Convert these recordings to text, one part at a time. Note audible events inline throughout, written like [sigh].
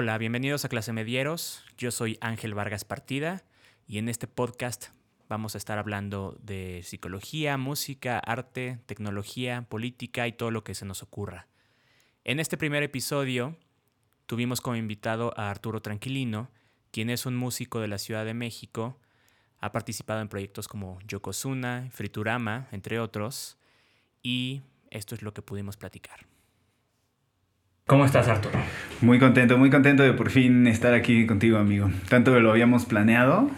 Hola, bienvenidos a Clase Medieros. Yo soy Ángel Vargas Partida y en este podcast vamos a estar hablando de psicología, música, arte, tecnología, política y todo lo que se nos ocurra. En este primer episodio tuvimos como invitado a Arturo Tranquilino, quien es un músico de la Ciudad de México, ha participado en proyectos como Yokozuna, Friturama, entre otros, y esto es lo que pudimos platicar. ¿Cómo estás, Arturo? Muy contento, muy contento de por fin estar aquí contigo, amigo. Tanto que lo habíamos planeado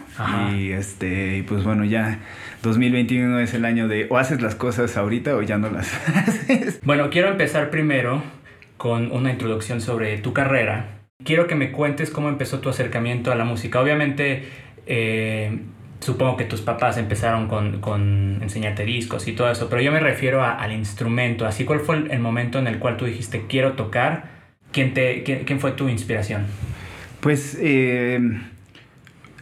y este, y pues bueno, ya 2021 es el año de o haces las cosas ahorita o ya no las [laughs] haces. Bueno, quiero empezar primero con una introducción sobre tu carrera. Quiero que me cuentes cómo empezó tu acercamiento a la música. Obviamente, eh, supongo que tus papás empezaron con, con, enseñarte discos y todo eso, pero yo me refiero al instrumento. Así, ¿cuál fue el, momento en el cual tú dijiste quiero tocar? ¿Quién, te, quién, fue tu inspiración? Pues eh,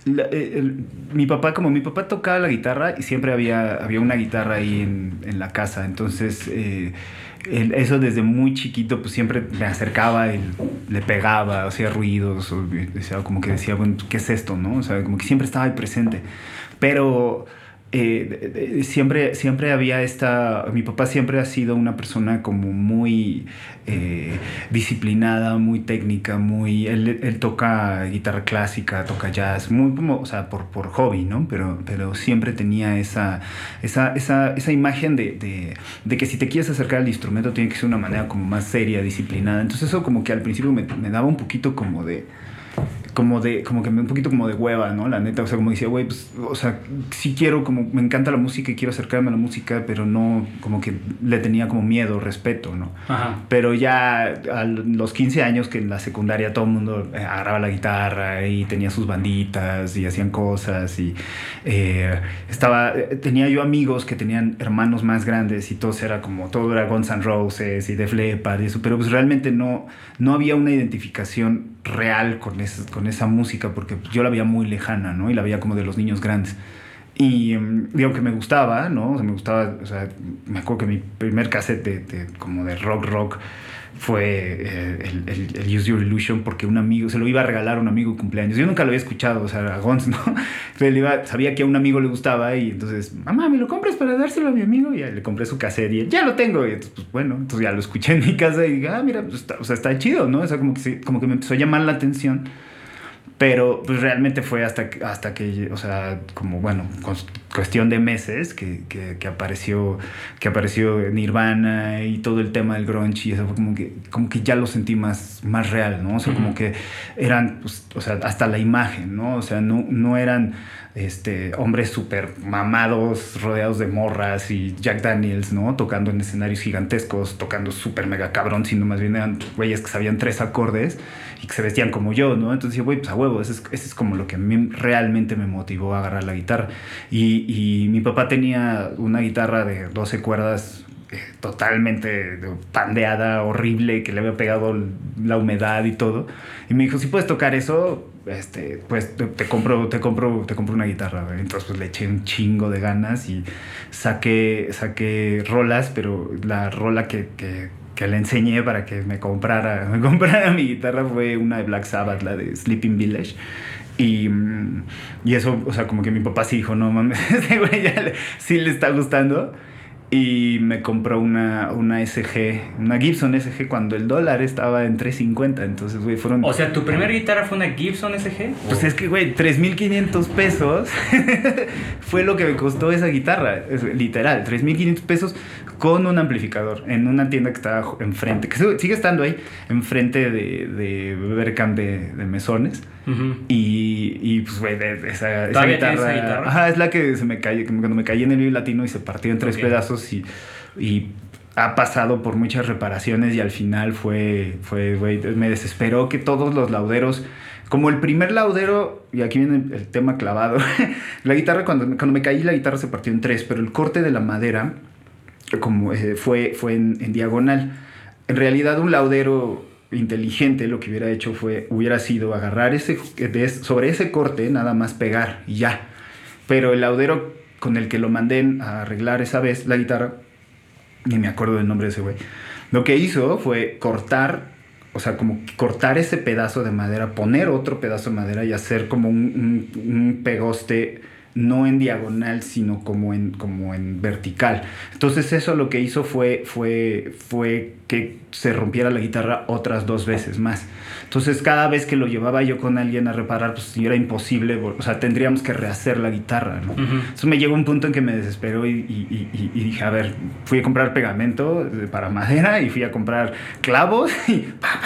eh, mi papá, como mi papá tocaba la guitarra y siempre había, había una guitarra ahí en, en la casa, entonces eso desde muy chiquito, pues siempre me acercaba y le pegaba, hacía ruidos, o, como que decía, bueno, ¿qué es esto? ¿no? O sea, como que siempre estaba ahí presente. Pero eh, siempre, siempre había esta, mi papá siempre ha sido una persona como muy eh, disciplinada, muy técnica, muy, él, toca guitarra clásica, toca jazz, muy como, o sea, por, por hobby, ¿no? Pero, pero siempre tenía esa, esa, esa, esa imagen de, de, que si te quieres acercar al instrumento tiene que ser una manera como más seria, disciplinada. Entonces eso como que al principio me, me daba un poquito como de como de, como que un poquito como de hueva, ¿no? La neta, o sea, como decía, güey, pues, o sea, sí quiero, como, me encanta la música y quiero acercarme a la música, pero no, como que le tenía como miedo, respeto, ¿no? Ajá. Pero ya a los 15 años que en la secundaria todo el mundo agarraba la guitarra y tenía sus banditas y hacían cosas y eh, estaba, tenía yo amigos que tenían hermanos más grandes y todo era como, todo era Guns N' Roses y Def Leppard y eso, pero pues realmente no, no había una identificación real con, con esa música, porque yo la veía muy lejana, ¿no? Y la veía como de los niños grandes. Y em, digo que me gustaba, ¿no? O sea, me gustaba, o sea, me acuerdo que mi primer cassette de, como de rock rock fue eh, el, el, Use Your Illusion porque un amigo, se lo iba a regalar a un amigo de cumpleaños. Yo nunca lo había escuchado, o sea, a Gons, [laughs] ¿no? Pero iba, sabía que a un amigo le gustaba y entonces, mamá, ¿me lo compras para dárselo a mi amigo? Y le compré su cassette y él, ya lo tengo. Y entonces, pues bueno, entonces ya lo escuché en mi casa y dije, ah, mira, pues está, o sea, está chido, ¿no? O sea, como que, como que me empezó a llamar la atención pero pues realmente fue hasta, hasta que, o sea, como bueno, cuestión de meses que, que, apareció, que apareció Nirvana y todo el tema del grunge y eso fue como que, como que ya lo sentí más, más real, ¿no? O sea, como que eran, pues, o sea, hasta la imagen, ¿no? O sea, no, no eran este, hombres súper mamados, rodeados de morras y Jack Daniels, ¿no? Tocando en escenarios gigantescos, tocando súper mega cabrón, sino más bien eran güeyes que sabían tres acordes y que se vestían como yo, ¿no? Entonces dije, güey, pues a huevo, ese es, como lo que a mí realmente me motivó a agarrar la guitarra. Y, y mi papá tenía una guitarra de 12 cuerdas eh, totalmente pandeada, horrible, que le había pegado la humedad y todo. Y me dijo, si puedes tocar eso, este, pues te, compro, te compro, te compro una guitarra. Entonces pues le eché un chingo de ganas y saqué, saqué rolas, pero la rola que, que, que le enseñé para que me comprara, [laughs] me comprara mi guitarra fue una de Black Sabbath, la de Sleeping Village. Y, y eso, o sea, como que mi papá sí dijo, no mames, [laughs] ese güey ya sí le está gustando y me compró una, una SG, una Gibson SG cuando el dólar estaba en 3.50. Entonces, güey, fueron. O sea, ¿tu primera guitarra fue una Gibson SG? Pues es que, güey, 3.500 pesos [laughs] fue lo que me costó esa guitarra. literal, 3.500 pesos con un amplificador en una tienda que estaba enfrente, que sigue estando ahí, enfrente de, de Berkham de, de Mesones. y, y, pues, güey, esa, esa guitarra, guitarra. Ajá, es la que se me cayó, cuando me caí en el vivo latino y se partió en tres pedazos y, y ha pasado por muchas reparaciones y al final fue, fue, güey, me desesperó que todos los lauderos, como el primer laudero, y aquí viene el tema clavado, [laughs] la guitarra, cuando, cuando me caí la guitarra se partió en tres, pero el corte de la madera como, eh, fue, fue en, diagonal. En realidad un laudero inteligente lo que hubiera hecho fue, hubiera sido agarrar ese, sobre ese corte, nada más pegar y ya. Pero el laudero con el que lo mandé a arreglar esa vez la guitarra, ni me acuerdo del nombre de ese güey, lo que hizo fue cortar o sea, como cortar ese pedazo de madera, poner otro pedazo de madera y hacer como un, un pegoste no en diagonal, sino como en, como en vertical. Entonces eso lo que hizo fue, fue, fue que se rompiera la guitarra otras dos veces más. Entonces cada vez que lo llevaba yo con alguien a reparar, pues era imposible, o sea, tendríamos que rehacer la guitarra. ¿no? Entonces me llegó un punto en que me desesperó y, y, y, y, dije, a ver, fui a comprar pegamento para madera y fui a comprar clavos y... Pa,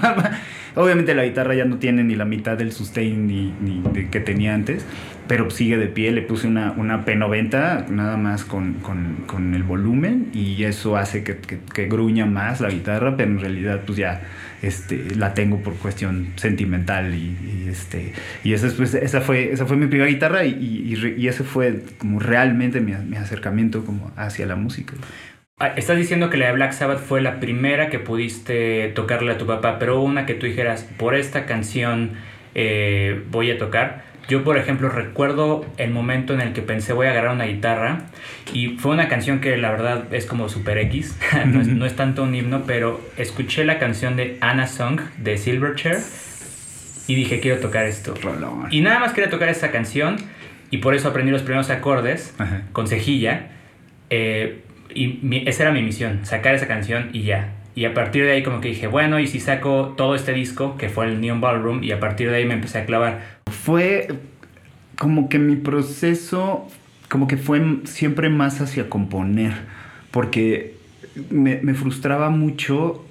pa, pa, Obviamente la guitarra ya no tiene ni la mitad del sustain ni, que tenía antes, pero sigue de pie. Le puse una, una P90 nada más con, con, el volumen y eso hace que, que, gruña más la guitarra, pero en realidad pues ya este, la tengo por cuestión sentimental y, y este, y esa, pues, esa, fue, esa fue mi primera guitarra y, y, y ese fue como realmente mi, mi acercamiento como hacia la música. Ah, estás diciendo que la de Black Sabbath fue la primera que pudiste tocarle a tu papá, pero una que tú dijeras, por esta canción eh, voy a tocar. Yo, por ejemplo, recuerdo el momento en el que pensé voy a agarrar una guitarra y fue una canción que la verdad es como super X, [laughs] no, es, no, es, tanto un himno, pero escuché la canción de Anna Song de Silverchair y dije quiero tocar esto. Rolón. Y nada más quería tocar esta canción y por eso aprendí los primeros acordes Ajá. con cejilla. Eh, y mi, esa era mi misión, sacar esa canción y ya. Y a partir de ahí como que dije, bueno, y si saco todo este disco, que fue el Neon Ballroom, y a partir de ahí me empecé a clavar. Fue como que mi proceso, como que fue siempre más hacia componer, porque me, me frustraba mucho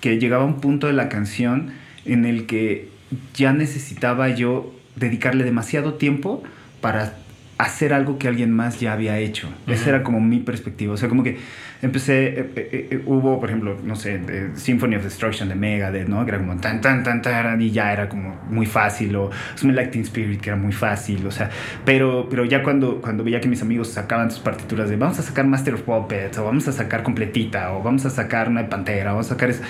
que llegaba un punto de la canción en el que ya necesitaba yo dedicarle demasiado tiempo para hacer algo que alguien más ya había hecho. Uh -huh. Esa era como mi perspectiva. O sea, como que empecé, eh, eh, eh, hubo, por ejemplo, no sé, Symphony of Destruction de Megadeth, ¿no? Que era como tan, tan, tan, tan, y ya era como muy fácil. O Smell Like Teen Spirit, que era muy fácil. O sea, pero, pero ya cuando, cuando veía que mis amigos sacaban sus partituras de vamos a sacar Master of Puppets, o vamos a sacar completita, o vamos a sacar una Pantera, o vamos a sacar eso.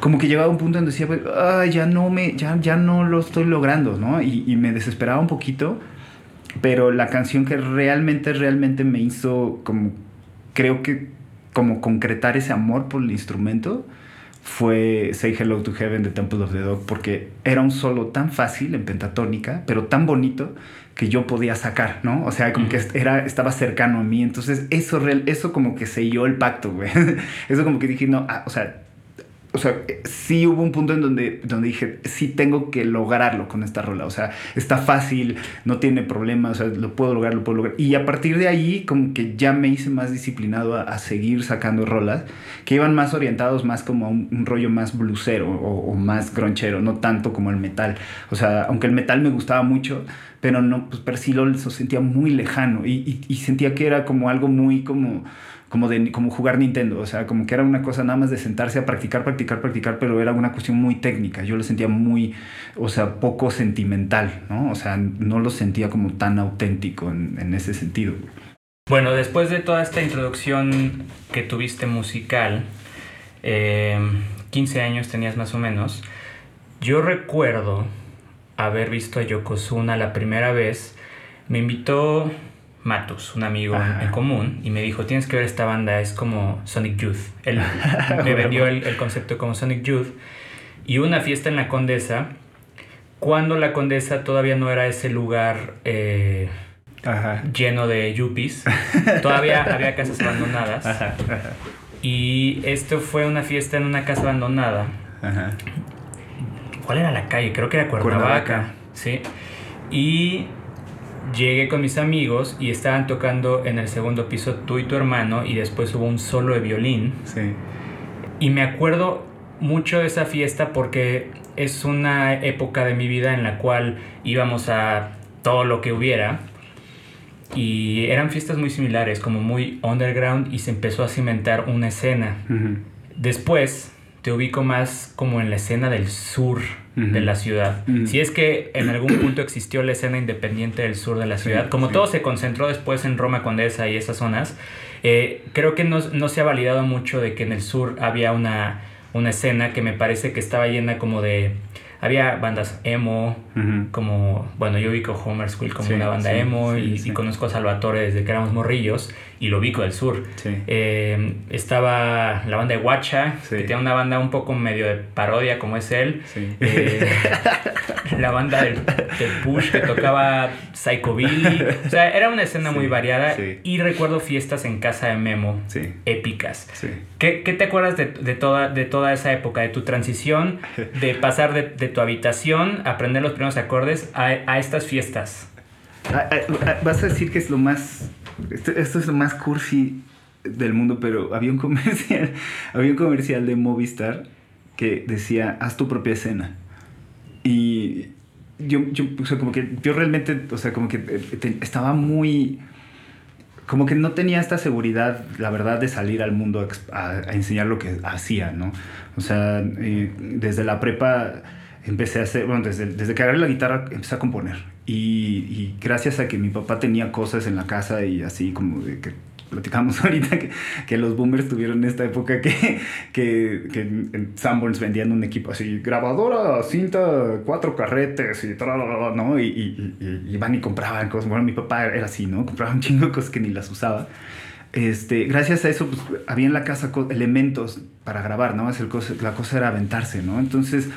Como que llegaba un punto en donde decía, pues, ay, ya no me, ya, ya no lo estoy logrando, ¿no? Y, y me desesperaba un poquito pero la canción que realmente, realmente me hizo como, creo que como concretar ese amor por el instrumento fue Say Hello to Heaven de Temple of the Dog, porque era un solo tan fácil en pentatónica, pero tan bonito que yo podía sacar, ¿no? O sea, como uh -huh. que era, estaba cercano a mí, entonces eso, eso como que selló el pacto, güey. [laughs] Eso como que dije, no, ah, o sea, o sea, sí hubo un punto en donde, donde dije, sí tengo que lograrlo con esta rola. O sea, está fácil, no tiene problema, o sea, lo puedo lograr, lo puedo lograr. Y a partir de ahí, como que ya me hice más disciplinado a, a seguir sacando rolas que iban más orientados más como a un, rollo más blusero o, más gronchero, no tanto como el metal. O sea, aunque el metal me gustaba mucho, pero no, pues, lo, lo sentía muy lejano y, y, y sentía que era como algo muy como como de como jugar Nintendo, o sea, como que era una cosa nada más de sentarse a practicar, practicar, practicar, pero era una cuestión muy técnica. Yo lo sentía muy, o sea, poco sentimental, ¿no? O sea, no lo sentía como tan auténtico en, en ese sentido. Bueno, después de toda esta introducción que tuviste musical, eh, 15 años tenías más o menos, yo recuerdo haber visto a Yokozuna la primera vez, me invitó Matus, un amigo Ajá. en común, y me dijo, tienes que ver esta banda, es como Sonic Youth. Él [laughs] me vendió el, el, concepto como Sonic Youth. Y una fiesta en la Condesa, cuando la Condesa todavía no era ese lugar eh, lleno de yuppies, [laughs] todavía había casas abandonadas. Ajá. Y esto fue una fiesta en una casa abandonada. ¿Cuál era la calle? Creo que era Cuernavaca. Cuernavaca. Sí. Y llegué con mis amigos y estaban tocando en el segundo piso tú y tu hermano y después hubo un solo de violín. Sí. Y me acuerdo mucho de esa fiesta porque es una época de mi vida en la cual íbamos a todo lo que hubiera y eran fiestas muy similares, como muy underground y se empezó a cimentar una escena. Uh -huh. Después te ubico más como en la escena del sur uh -huh. de la ciudad. Uh -huh. Si es que en algún punto existió la escena independiente del sur de la ciudad, sí, como sí. todo se concentró después en Roma Condesa y esas zonas, eh, creo que no, no, se ha validado mucho de que en el sur había una, una escena que me parece que estaba llena como de... Había bandas emo, como, bueno, yo ubico Homer School como una banda emo y, conozco a Salvatore desde que éramos morrillos y lo ubico del sur. Eh, estaba la banda de Guacha, que tenía una banda un poco medio de parodia como es él. Eh, [laughs] la banda del, Push que tocaba Psycho Billy. O sea, era una escena muy variada y recuerdo fiestas en casa de Memo épicas. ¿Qué, ¿Qué, te acuerdas de, de, toda, de toda esa época, de tu transición, de pasar de, de tu habitación, aprender los primeros acordes a, a estas fiestas? Ah, ah, vas a decir que es lo más esto, es lo más cursi del mundo, pero había un comercial, [laughs] había un comercial de Movistar que decía, haz tu propia escena. Y yo, yo o sea, como que yo realmente, o sea, como que eh, estaba muy, como que no tenía esta seguridad, la verdad, de salir al mundo a, enseñar lo que hacía, ¿no? O sea, eh, desde la prepa empecé a hacer, bueno, desde, desde que agarré la guitarra empecé a componer. Y, gracias a que mi papá tenía cosas en la casa y así como de que platicamos [laughs] ahorita que, que, los boomers tuvieron esta época que, que, que en Sanborns vendían un equipo así, grabadora, cinta, cuatro carretes y tal, ¿no? Y, y, y, van y compraban cosas. Bueno, mi papá era así, ¿no? Compraba un chingo de cosas que ni las usaba. Este, gracias a eso, pues, había en la casa elementos para grabar, ¿no? la cosa era aventarse, ¿no? Entonces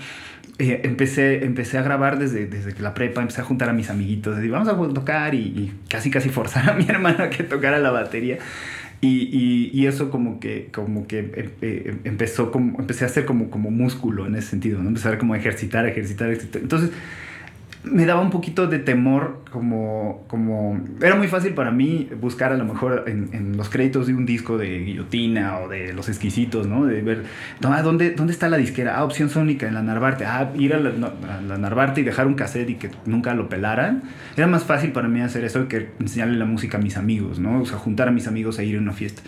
eh, empecé, empecé a grabar desde, desde la prepa, empecé a juntar a mis amiguitos, decir, vamos a tocar y, casi casi forzar a mi [laughs] hermano a que tocara la batería. Y, y, eso como que, como que eh, eh, empezó como, empecé a hacer como, como músculo en ese sentido, ¿no? Empezar como a ejercitar, ejercitar, ejercitar. Entonces, me daba un poquito de temor, como, como... Era muy fácil para mí buscar a lo mejor en, en los créditos de un disco de Guillotina o de Los Exquisitos, ¿no? De ver, ¿dónde, ¿dónde está la disquera? Ah, opción sónica en la Narvarte. Ah, ir a la, a la, Narvarte y dejar un cassette y que nunca lo pelaran. Era más fácil para mí hacer eso que enseñarle la música a mis amigos, ¿no? O sea, juntar a mis amigos a ir a una fiesta.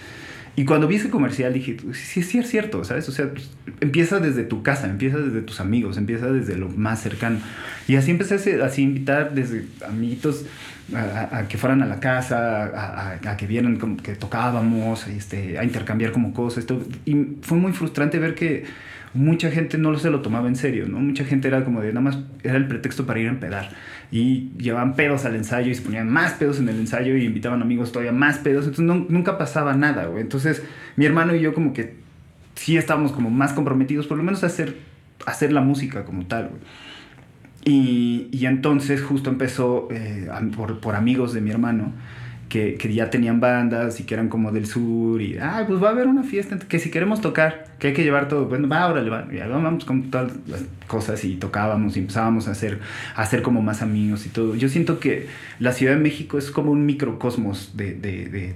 Y cuando vi ese comercial dije, sí, sí es cierto, ¿sabes? O sea, pues, empieza desde tu casa, empieza desde tus amigos, empieza desde lo más cercano. Y así empecé a así invitar desde amiguitos a, que fueran a la casa, a, a que vieran como que tocábamos, este, a intercambiar como cosas. Esto. Y fue muy frustrante ver que mucha gente no se lo tomaba en serio, ¿no? Mucha gente era como de nada más, era el pretexto para ir a empedar. Y llevaban pedos al ensayo y se ponían más pedos en el ensayo y invitaban amigos todavía más pedos. Entonces nunca pasaba nada, güey. Entonces mi hermano y yo como que sí estábamos como más comprometidos, por lo menos a hacer, hacer la música como tal, güey. Y, y, entonces justo empezó eh, por, por amigos de mi hermano que, que, ya tenían bandas y que eran como del sur y, ah, pues va a haber una fiesta, que si queremos tocar, que hay que llevar todo, bueno, va, órale, va, y vamos con todas las cosas y tocábamos y empezábamos a hacer, a hacer como más amigos y todo. Yo siento que la Ciudad de México es como un microcosmos de, de, de,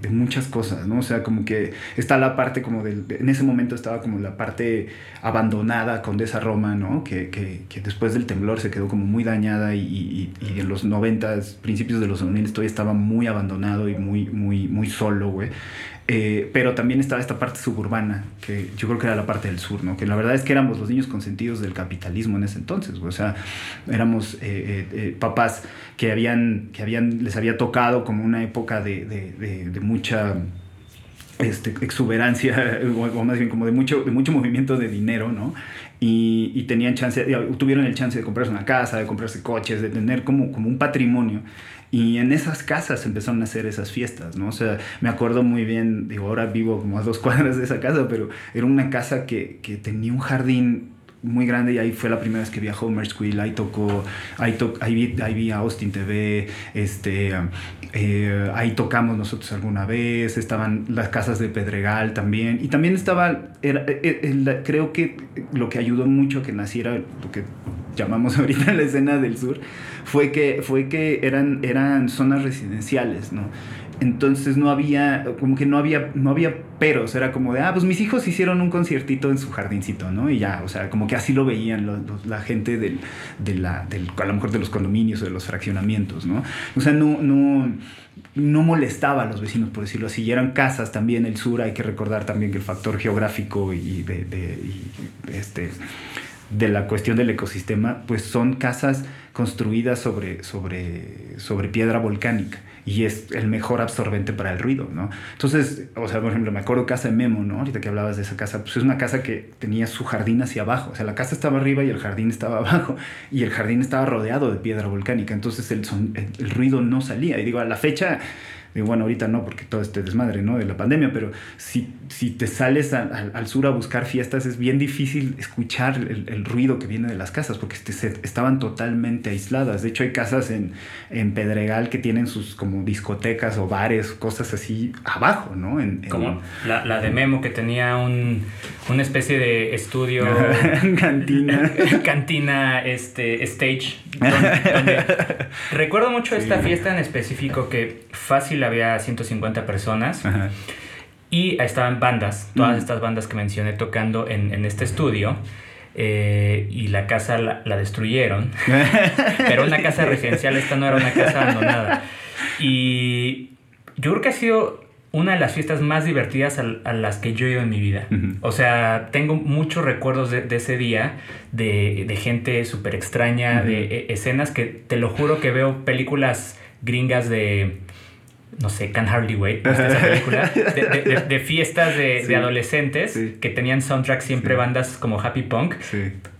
de, muchas cosas, ¿no? O sea, como que está la parte como del, en ese momento estaba como la parte abandonada con esa Roma, ¿no? Que, que, que, después del temblor se quedó como muy dañada y, y, y en los 90, principios de los 2000 todavía estaba muy abandonado y muy, muy, muy solo, güey. Eh, pero también estaba esta parte suburbana, que yo creo que era la parte del sur, ¿no? Que la verdad es que éramos los niños consentidos del capitalismo en ese entonces, o sea, éramos eh, eh, papás que, habían, que habían, les había tocado como una época de, de, mucha este, exuberancia, [laughs] o, más bien como de mucho, de mucho movimiento de dinero, ¿no? Y, y, tenían chance, tuvieron el chance de comprarse una casa, de comprarse coches, de tener como, como un patrimonio. Y en esas casas empezaron a hacer esas fiestas, ¿no? O sea, me acuerdo muy bien, digo, ahora vivo como a dos cuadras de esa casa, pero era una casa que, que tenía un jardín muy grande y ahí fue la primera vez que vi a Homer Squill, ahí tocó, ahí, to, ahí, vi, ahí vi a Austin TV, este, eh, ahí tocamos nosotros alguna vez, estaban las casas de Pedregal también, y también estaba, era, era, creo que lo que ayudó mucho a que naciera lo que llamamos [laughs] ahorita la escena del sur, fue que, fue que eran, eran zonas residenciales, ¿no? Entonces no había, como que no había, no había peros, era como de, ah, pues mis hijos hicieron un conciertito en su jardincito, ¿no? Y ya, o sea, como que así lo veían la gente del, de la, del, a lo mejor de los condominios o de los fraccionamientos, ¿no? O sea, no, no, no molestaba a los vecinos, por decirlo así, y eran casas también, el sur, hay que recordar también que el factor geográfico y de, este de la cuestión del ecosistema, pues son casas construida sobre, sobre, sobre piedra volcánica y es el mejor absorbente para el ruido, ¿no? Entonces, o sea, por ejemplo, me acuerdo casa de Memo, ¿no? Ahorita que hablabas de esa casa, pues es una casa que tenía su jardín hacia abajo, o sea, la casa estaba arriba y el jardín estaba [laughs] abajo, y el jardín estaba rodeado de piedra volcánica, entonces el, son, el ruido no salía, y digo, a la fecha Digo, bueno, ahorita no, porque todo este desmadre, ¿no? De la pandemia, pero si, si te sales al sur a buscar fiestas, es bien difícil escuchar el, el ruido que viene de las casas, porque este, se, estaban totalmente aisladas. De hecho, hay casas en, en, Pedregal que tienen sus como discotecas o bares, cosas así abajo, ¿no? En, como la, la, de Memo, que tenía un, una especie de estudio... [laughs] cantina. [laughs] cantina, este, stage. Donde, [laughs] recuerdo mucho esta sí. fiesta en específico que fácil había 150 personas. Ajá. Y estaban bandas, todas mm. estas bandas que mencioné tocando en, en este estudio. Eh, y la casa la, la destruyeron. [laughs] Pero una casa residencial, esta no era una casa abandonada. Y yo creo que ha sido una de las fiestas más divertidas a, a las que yo he ido en mi vida. Uh -huh. O sea, tengo muchos recuerdos de, de ese día, de, de gente súper extraña, uh -huh. de e, escenas que te lo juro que veo películas gringas de no sé, Can Hardly Wait, esa [laughs] película, de, de, de fiestas de, sí, de adolescentes sí. que tenían soundtrack siempre sí. bandas como Happy Punk.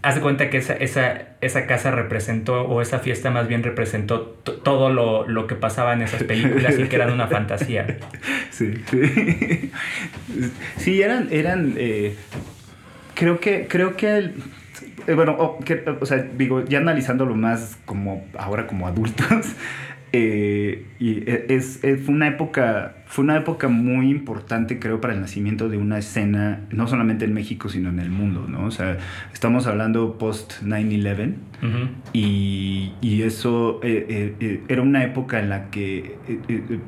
Haz de cuenta que esa, esa, esa casa representó, o esa fiesta más bien representó todo lo, lo, que pasaba en esas películas y que eran una fantasía. [laughs] Sí, sí. [laughs] Sí, eran, eran eh, creo que, creo que el, eh, bueno, o, que, o sea, digo, ya analizándolo más como ahora como adultos, eh, y es, es, fue una época fue una época muy importante creo para el nacimiento de una escena no solamente en México sino en el mundo no o sea estamos hablando post 9/11 uh -huh. y, y, eso eh, eh, eh, era una época en la que eh, eh,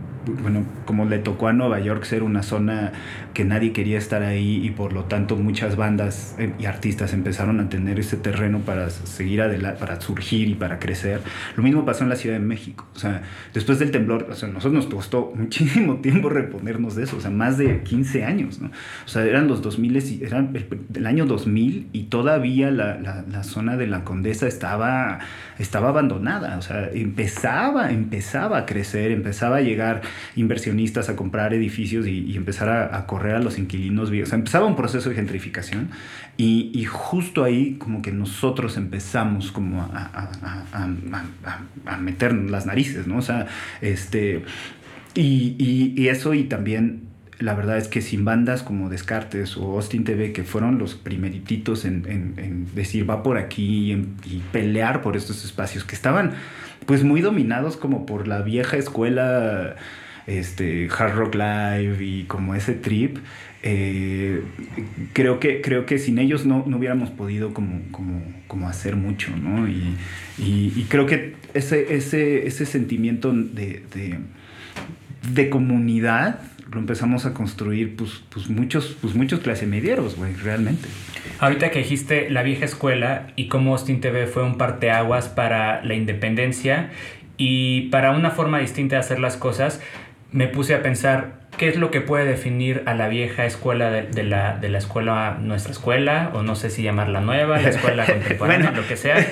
bueno como le tocó a Nueva York ser una zona que nadie quería estar ahí y por lo tanto muchas bandas y artistas empezaron a tener ese terreno para seguir adelante para surgir y para crecer lo mismo pasó en la Ciudad de México o sea después del temblor o sea, nosotros nos costó [laughs] muchísimo tiempo tiempo reponernos de eso, o sea, más de 15 años, ¿no? O sea, eran los 2000, y eran el, el, año 2000 y todavía la, la, la, zona de la Condesa estaba, estaba abandonada, o sea, empezaba, empezaba a crecer, empezaba a llegar inversionistas a comprar edificios y, y empezar a, a, correr a los inquilinos viejos, o sea, empezaba un proceso de gentrificación y, y justo ahí como que nosotros empezamos como a, a meternos las narices, ¿no? O sea, este y, y, eso y también la verdad es que sin bandas como Descartes o Austin TV, que fueron los primerititos en, en, decir va por aquí y, pelear por estos espacios que estaban pues muy dominados como por la vieja escuela este, Hard Rock Live y como ese trip, eh, creo, que, creo que sin ellos no, no hubiéramos podido como, como, como hacer mucho, ¿no? Y, y, creo que ese, ese, ese sentimiento de de comunidad lo empezamos a construir pues, pues muchos, pues muchos clase medieros, güey, realmente. Ahorita que dijiste la vieja escuela y cómo Austin TV fue un parteaguas para la independencia y para una forma distinta de hacer las cosas, me puse a pensar qué es lo que puede definir a la vieja escuela de, de la, de la escuela, nuestra escuela, o no sé si llamarla nueva, la escuela [laughs] contemporánea, bueno. lo que sea. [laughs]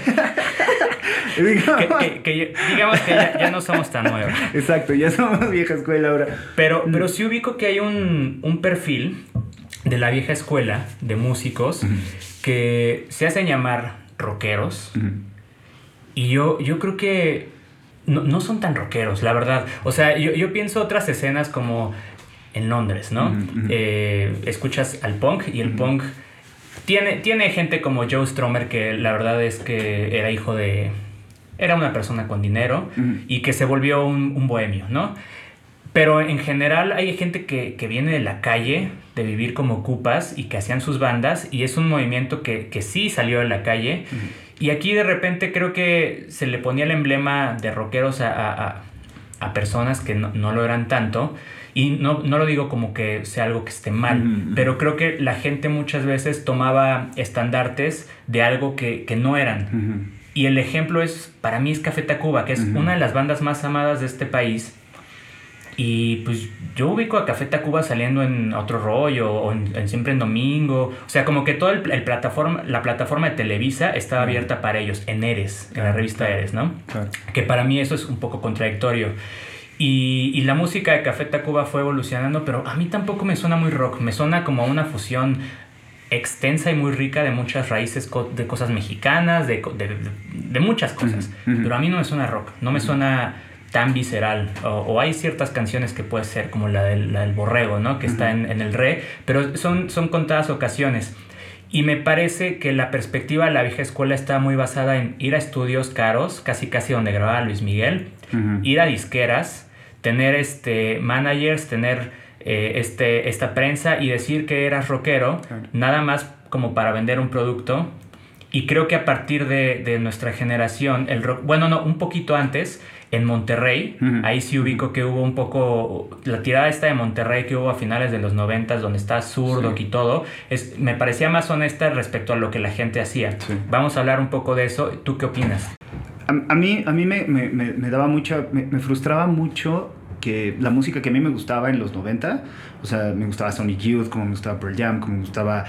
[laughs] digamos que, que, que, digamos que ya, ya, no somos tan nuevos. [laughs] Exacto, ya somos vieja escuela ahora. Pero, pero sí ubico que hay un, un perfil de la vieja escuela de músicos uh -huh. que se hacen llamar rockeros. Uh -huh. Y yo, yo creo que no, no, son tan rockeros, la verdad. O sea, yo, yo pienso otras escenas como en Londres, ¿no? Uh -huh. eh, escuchas al punk y el punk tiene, tiene gente como Joe Stromer que la verdad es que era hijo de era una persona con dinero y que se volvió un, un, bohemio, ¿no? Pero en general hay gente que, que, viene de la calle, de vivir como cupas y que hacían sus bandas y es un movimiento que, que sí salió de la calle. Y aquí de repente creo que se le ponía el emblema de rockeros a, a, a personas que no, no, lo eran tanto. Y no, no, lo digo como que sea algo que esté mal, mm. pero creo que la gente muchas veces tomaba estandartes de algo que, que no eran. -hmm. Y el ejemplo es, para mí es Café Tacuba, que es uh -huh. una de las bandas más amadas de este país. Y pues yo ubico a Café Tacuba saliendo en Otro Rollo o en, Siempre en Domingo. O sea, como que toda el, plataforma, la plataforma de Televisa estaba abierta para ellos, en Eres, en la revista Eres, ¿no? Que para mí eso es un poco contradictorio. Y, y, la música de Café Tacuba fue evolucionando, pero a mí tampoco me suena muy rock, me suena como una fusión extensa y muy rica de muchas raíces de cosas mexicanas, de, de, de muchas cosas. Pero a mí no me suena rock, no me suena tan visceral. O, hay ciertas canciones que puede ser como la del, la del borrego, ¿no? Que está en, en, el re, pero son, son contadas ocasiones. Y me parece que la perspectiva de la vieja escuela está muy basada en ir a estudios caros, casi casi donde grababa Luis Miguel, ir a disqueras, tener este managers, tener eh, este, esta prensa y decir que eras rockero, nada más como para vender un producto. Y creo que a partir de, de nuestra generación, el rock, bueno, no, un poquito antes, en Monterrey, ahí sí ubico que hubo un poco, la tirada esta de Monterrey que hubo a finales de los noventas, donde está zurdo y todo, es, me parecía más honesta respecto a lo que la gente hacía. Vamos a hablar un poco de eso. ¿Tú qué opinas? A, mí, a mí me, me, me daba mucho, me, frustraba mucho que la música que a mí me gustaba en los 90, o sea, me gustaba Sonic Youth, como me gustaba Pearl Jam, como me gustaba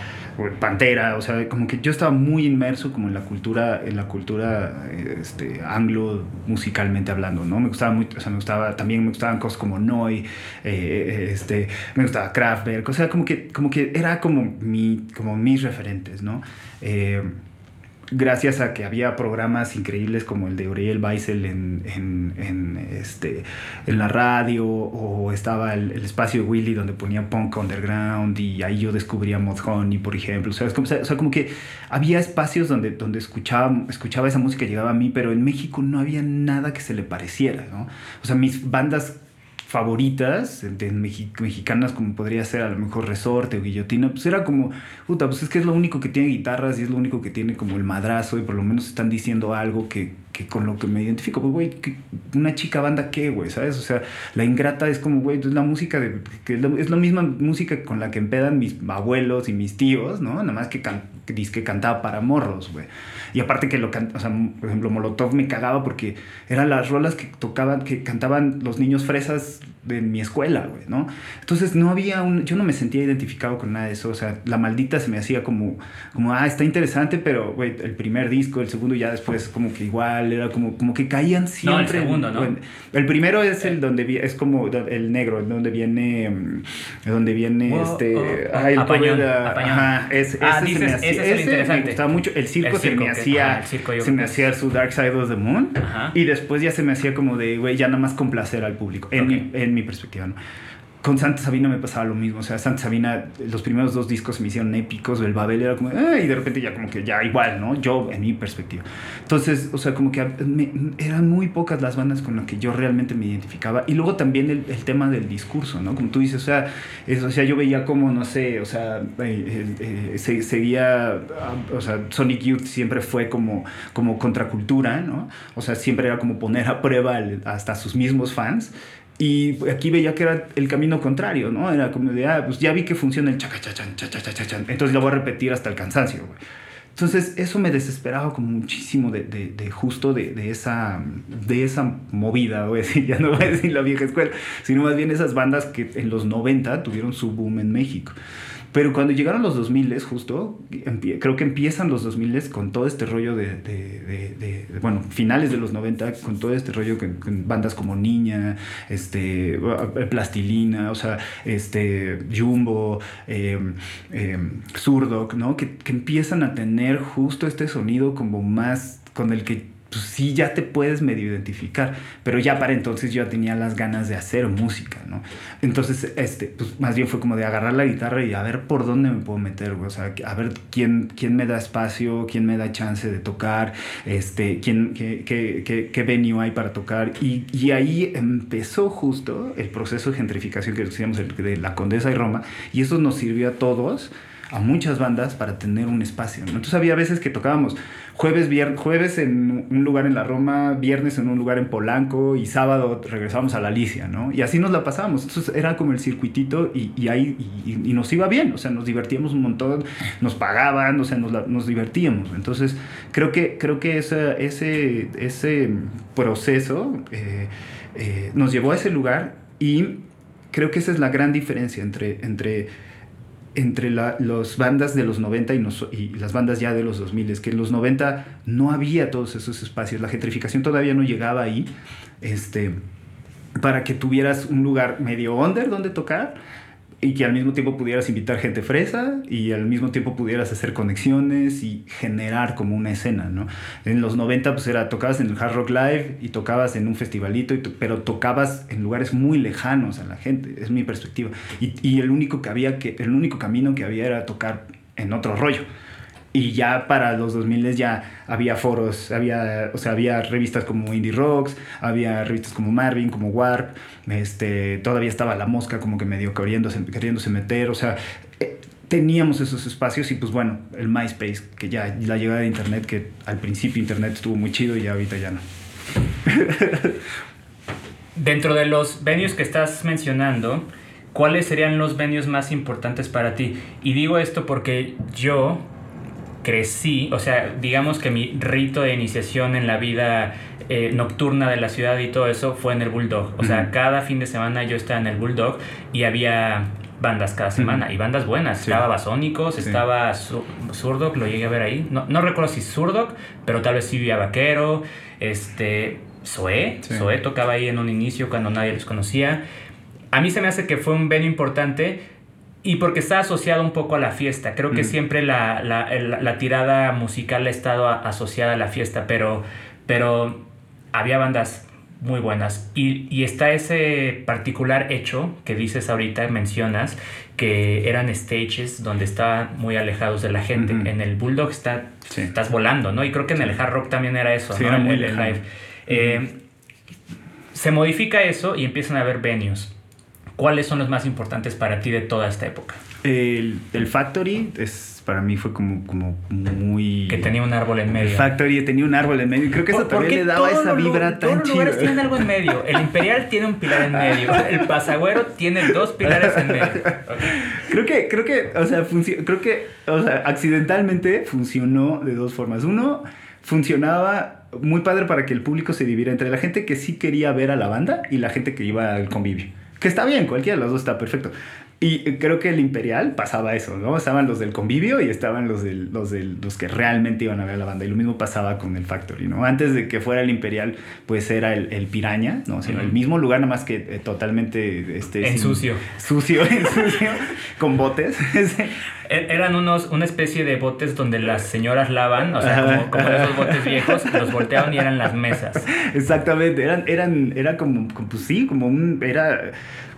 Pantera, o sea, como que yo estaba muy inmerso como en la cultura, en la cultura este, anglo musicalmente hablando, ¿no? Me gustaba mucho, o sea, me gustaba, también me gustaban cosas como Noi, eh, este, me gustaba Kraftwerk, o sea, como que, como que era como, mi, como mis referentes, ¿no? Eh, gracias a que había programas increíbles como el de Uriel Weissel en, en, este, en la radio, o estaba el, espacio de Willy donde ponía punk underground, y ahí yo descubría Mod Honey, por ejemplo. O sea, como que había espacios donde, donde escuchaba, escuchaba esa música, llegaba a mí, pero en México no había nada que se le pareciera, ¿no? O sea, mis bandas favoritas mexicanas como podría ser a lo mejor Resorte o Guillotina, pues era como, puta, pues es que es lo único que tiene guitarras y es lo único que tiene como el madrazo y por lo menos están diciendo algo que, que con lo que me identifico, pues güey, una chica banda qué, güey, ¿sabes? O sea, la ingrata es como, güey, es la música de, que es, la misma música con la que empedan mis abuelos y mis tíos, ¿no? Nada más que, can, que cantaba para morros, güey. Y aparte que lo o sea, por ejemplo, Molotov me cagaba porque eran las rolas que tocaban, que cantaban los niños fresas de mi escuela, güey, ¿no? Entonces no había un, yo no me sentía identificado con nada de eso, o sea, la maldita se me hacía como, como, ah, está interesante, pero, güey, el primer disco, el segundo ya después como que igual, era como, como que caían siempre. No, el segundo, ¿no? el primero es el donde, es como el negro, donde viene, donde viene este, oh, ah, el apañón, Ajá, ese, ah, ese, se me hacía, ese, interesante. me gustaba mucho, el circo, se me hacía, se me hacía su Dark Side of the Moon, y después ya se me hacía como de, güey, ya nada más complacer al público, en, en mi perspectiva, ¿no? con Santa Sabina me pasaba lo mismo. O sea, Santa Sabina, los primeros dos discos me hicieron épicos. El Babel era como, ah", y de repente ya como que ya igual, ¿no? Yo, en mi perspectiva. Entonces, o sea, como que eran muy pocas las bandas con las que yo realmente me identificaba. Y luego también el, el tema del discurso, ¿no? Como tú dices, o sea, o sea yo veía como, no sé, o sea, eh, se, seguía, o sea, Sonic Youth siempre fue como, como contracultura, ¿no? O sea, siempre era como poner a prueba hasta sus mismos fans. Y aquí veía que era el camino contrario, ¿no? Era como de, ah, pues ya vi que funciona el chaca, chaca, chaca, chaca, chaca, entonces lo voy a repetir hasta el cansancio, güey. Entonces eso me desesperaba como muchísimo de, de, de justo de, de, esa, de esa movida, decir, [laughs] ya no voy a decir la vieja escuela, sino más bien esas bandas que en los 90 tuvieron su boom en México. Pero cuando llegaron los 2000, justo, creo que empiezan los 2000 con todo este rollo de, de, de, bueno, finales de los 90, con todo este rollo con, bandas como Niña, este, Plastilina, o sea, este, Jumbo, eh, eh, ¿no? Que, que empiezan a tener justo este sonido como más con el que pues sí ya te puedes medio identificar, pero ya para entonces yo tenía las ganas de hacer música, ¿no? Entonces, este, pues más bien fue como de agarrar la guitarra y a ver por dónde me puedo meter, o sea, a ver quién, quién me da espacio, quién me da chance de tocar, este, quién, qué, qué, qué, qué venue hay para tocar, y, y, ahí empezó justo el proceso de gentrificación que decíamos de la Condesa y Roma, y eso nos sirvió a todos a muchas bandas para tener un espacio. Entonces había veces que tocábamos jueves, jueves en un lugar en la Roma, viernes en un lugar en Polanco y sábado regresábamos a la Alicia, ¿no? Y así nos la pasábamos. Entonces era como el circuitito y, ahí nos iba bien, o sea, nos divertíamos un montón, nos pagaban, o sea, nos, divertíamos. Entonces creo que, creo que ese, ese, ese proceso... Eh, eh, nos llevó a ese lugar Y creo que esa es la gran diferencia entre, entre, entre las bandas de los 90 y, y, las bandas ya de los 2000. Es que en los 90 no había todos esos espacios, la gentrificación todavía no llegaba ahí. Este, para que tuvieras un lugar medio under donde tocar y que al mismo tiempo pudieras invitar gente fresa y al mismo tiempo pudieras hacer conexiones y generar como una escena, ¿no? En los 90 pues era, tocabas en el Hard Rock Live y tocabas en un festivalito, pero tocabas en lugares muy lejanos a la gente, es mi perspectiva. Y, y el único que había que, el único camino que había era tocar en otro rollo. Y ya para los 2000 ya había foros, había, o sea, había revistas como Indie Rocks, había revistas como Marvin, como Warp, este, todavía estaba La Mosca como que medio queriéndose, queriéndose meter, o sea, eh, teníamos esos espacios y pues bueno, el MySpace, que ya la llegada de Internet, que al principio Internet estuvo muy chido y ahorita ya no. [laughs] Dentro de los venues que estás mencionando, ¿cuáles serían los venues más importantes para ti? Y digo esto porque yo crecí, o sea, digamos que mi rito de iniciación en la vida eh, nocturna de la ciudad y todo eso fue en el Bulldog. O sea, cada fin de semana yo estaba en el Bulldog y había bandas cada semana y bandas buenas. Estaba Basónicos, estaba Surdoc, lo llegué a ver ahí. No, no recuerdo si Surdoc, pero tal vez sí había Vaquero. Este, Zoé, Zoé tocaba ahí en un inicio cuando nadie los conocía. A mí se me hace que fue un venue importante y porque está asociado un poco a la fiesta. Creo que siempre la, la, la, tirada musical ha estado asociada a la fiesta, pero, pero había bandas muy buenas. Y, y, está ese particular hecho que dices ahorita, mencionas, que eran stages donde estaban muy alejados de la gente. En el Bulldog está, estás volando, ¿no? Y creo que en el Hard Rock también era eso, ¿no? Era el, live. Eh, se modifica eso y empiezan a haber venues. ¿Cuáles son los más importantes para ti de toda esta época? El, el Factory es, para mí fue como, como muy... Que tenía un árbol en medio. El Factory tenía un árbol en medio. Creo que eso también le daba esa vibra tan Todos los lugares tienen algo en medio. El Imperial [laughs] tiene un pilar en medio. El Pasagüero tiene dos pilares en medio. Creo que, creo que, o sea, creo que, o sea, accidentalmente funcionó de dos formas. Uno, funcionaba muy padre para que el público se dividiera entre la gente que sí quería ver a la banda y la gente que iba al convivio. Que está bien, cualquiera de los dos está perfecto. Y creo que el Imperial pasaba eso, ¿no? Estaban los del convivio y estaban los, del, los, del, los que realmente iban a ver a la banda. Y lo mismo pasaba con el Factory, ¿no? Antes de que fuera el Imperial, pues era el, el Piraña, ¿no? O sea, el mismo lugar, nada más que eh, totalmente... Este, en sucio. Sucio, [laughs] en sucio, con botes. [laughs] E, eran unos, una especie de botes donde las señoras lavan, o sea, como, como esos botes viejos, [laughs] los volteaban y eran las mesas. Exactamente, eran, eran, era como, como pues sí, como un, era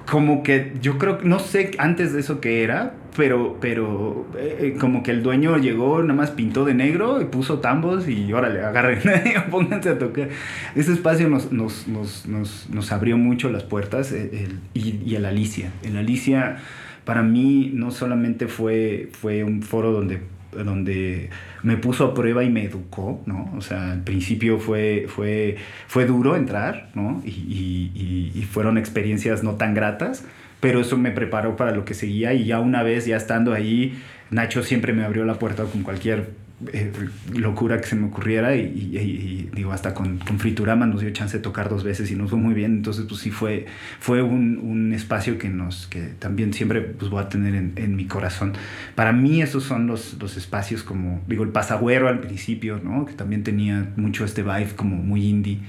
como que yo creo, no sé antes de eso qué era, pero, pero eh, como que el dueño llegó, nada más pintó de negro y puso tambos y órale, agarren, [laughs] pónganse a tocar. Ese espacio nos, nos, nos, nos, nos abrió mucho las puertas eh, y, y el Alicia. El Alicia para mí no solamente fue, fue un foro donde donde me puso a prueba y me educó, ¿no? O sea, al principio fue, fue, fue duro entrar, ¿no? Y, y, y, fueron experiencias no tan gratas, pero eso me preparó para lo que seguía y ya una vez ya estando ahí, Nacho siempre me abrió la puerta con cualquier eh, locura que se me ocurriera y, digo, hasta con, con, Friturama nos dio chance de tocar dos veces y nos fue muy bien, entonces pues sí fue, fue un, un espacio que, nos, que también siempre pues, voy a tener en, en, mi corazón. Para mí esos son los, los espacios como, digo, el Pasagüero al principio, ¿no? que también tenía mucho este vibe como muy indie.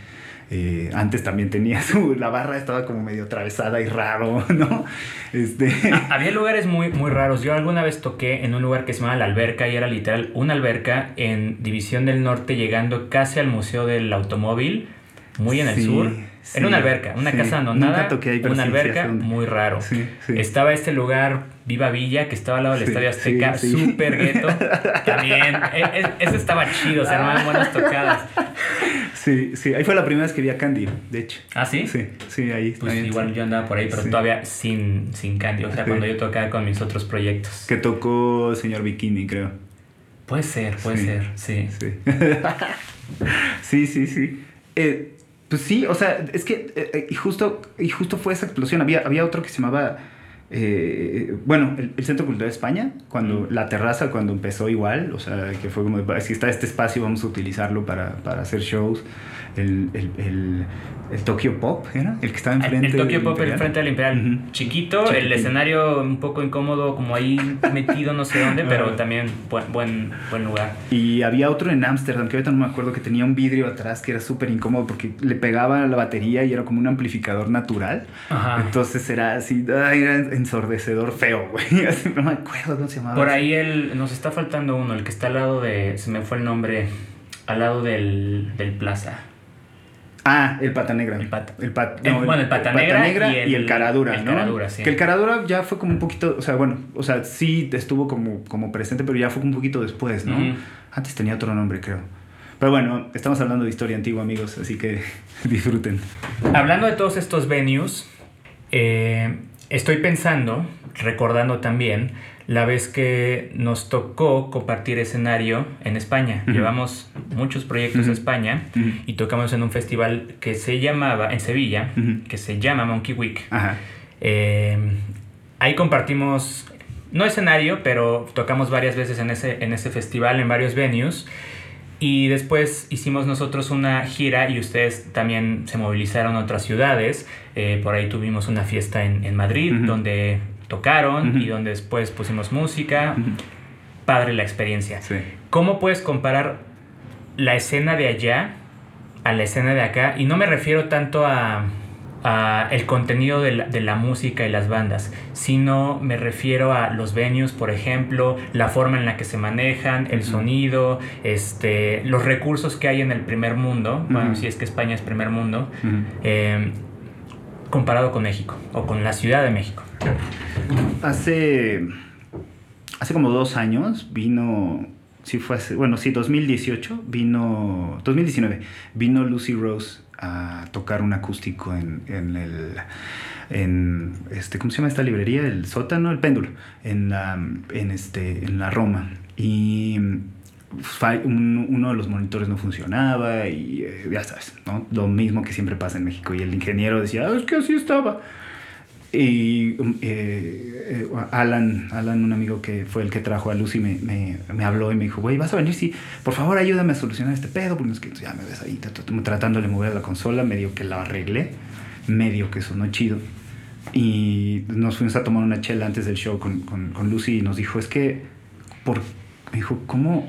Eh, antes también tenía su, la barra estaba como medio atravesada y raro, [laughs] ¿no? Este... Ah, había lugares muy, muy raros. Yo alguna vez toqué en un lugar que se llama La Alberca y era literal una alberca en División del Norte llegando casi al Museo del Automóvil, muy en el sur. era una alberca, una casa abandonada, una alberca muy raro. Estaba este lugar Viva Villa, que estaba al lado del Estadio Azteca, súper gueto. [laughs] También, e, e, ese estaba chido, se armaban buenas tocadas. Sí, sí, ahí fue la primera vez que vi a Candy, de hecho. ¿Ah, sí? Sí, sí, ahí. Pues igual yo andaba por ahí, pero todavía sin, sin Candy, o sea, cuando yo tocaba con mis otros proyectos. Que tocó Señor Bikini, creo. Puede ser, puede ser, sí. Sí, [laughs] sí, sí. sí. Eh, pues sí, o sea, es que eh, eh, y justo, y justo fue esa explosión. Había, había otro que se llamaba eh, bueno, el, Centro Cultural de España, cuando la terraza, cuando empezó igual, o sea, que fue como, si está este espacio, vamos a utilizarlo para, para hacer shows. El, el, el, el Tokyo Pop, ¿era? El que estaba enfrente. El, el Tokyo del Pop Imperial. enfrente del Imperial. Ujú. Chiquito, el escenario un poco incómodo, como ahí [laughs] metido no sé dónde, pero Ajá. también buen, buen, buen lugar. Y había otro en Ámsterdam, que ahorita no me acuerdo, que tenía un vidrio atrás que era súper incómodo porque le pegaba a la batería y era como un amplificador natural. Ajá. Entonces era así, ay, era ensordecedor feo, güey. [laughs] Así, no me acuerdo cómo se llamaba. Por ahí el, nos está faltando uno, el que está al lado de, se me fue el nombre, al lado del, del plaza. Ah, el pata negra. El Pata- El pat- el- bueno, el Pata Negra y el- y el caradura, el ¿no? Caradura, sí. Que el caradura ya fue como un poquito, o sea, bueno, o sea, sí estuvo como, como presente, pero ya fue un poquito después, ¿no? Antes tenía otro nombre, creo. Pero bueno, estamos hablando de historia antigua, amigos, así que [laughs] disfruten. Hablando de todos estos venues, eh, estoy pensando, recordando también, la vez que nos tocó compartir escenario en España. Llevamos muchos proyectos Ujú. a España Ujú. y tocamos en un festival que se llamaba, en Sevilla, que se llama Monkey Week. Eh, ahí compartimos, no escenario, pero tocamos varias veces en ese, en ese festival, en varios venues. Y después hicimos nosotros una gira y ustedes también se movilizaron a otras ciudades. Eh, por ahí tuvimos una fiesta en, en Madrid donde tocaron y donde después pusimos música. Padre la experiencia. Sí. ¿Cómo puedes comparar la escena de allá a la escena de acá? Y no me refiero tanto a, a el contenido de la, de la música y las bandas, sino me refiero a los venues, por ejemplo, la forma en la que se manejan, el sonido, este, los recursos que hay en el primer mundo, bueno, si es que España es primer mundo, eh, comparado con México o con la Ciudad de México. Hace, hace como dos años vino, sí fue hace, bueno, sí, 2018, vino, 2019, vino Lucy Rose a tocar un acústico en, en el, en, este, ¿cómo se llama esta librería? El sótano, el péndulo, en la, en este, en la Roma. Y un- uno de los monitores no funcionaba y eh, ya sabes, ¿no? Lo mismo que siempre pasa en México. Y el ingeniero decía, "Ah, es que así estaba. Y um, eh, eh, Alan, Alan, un amigo que fue el que trajo a Lucy, me, me, me habló y me dijo, güey, ¿vas a venir? Sí, por favor ayúdame a solucionar este pedo, porque es que ya me ves ahí trat- trat- tratando de mover la consola, medio que la arreglé, medio que sonó chido. Y nos fuimos a tomar una chela antes del show con, con, con Lucy y nos dijo, es que, por... me dijo, ¿cómo?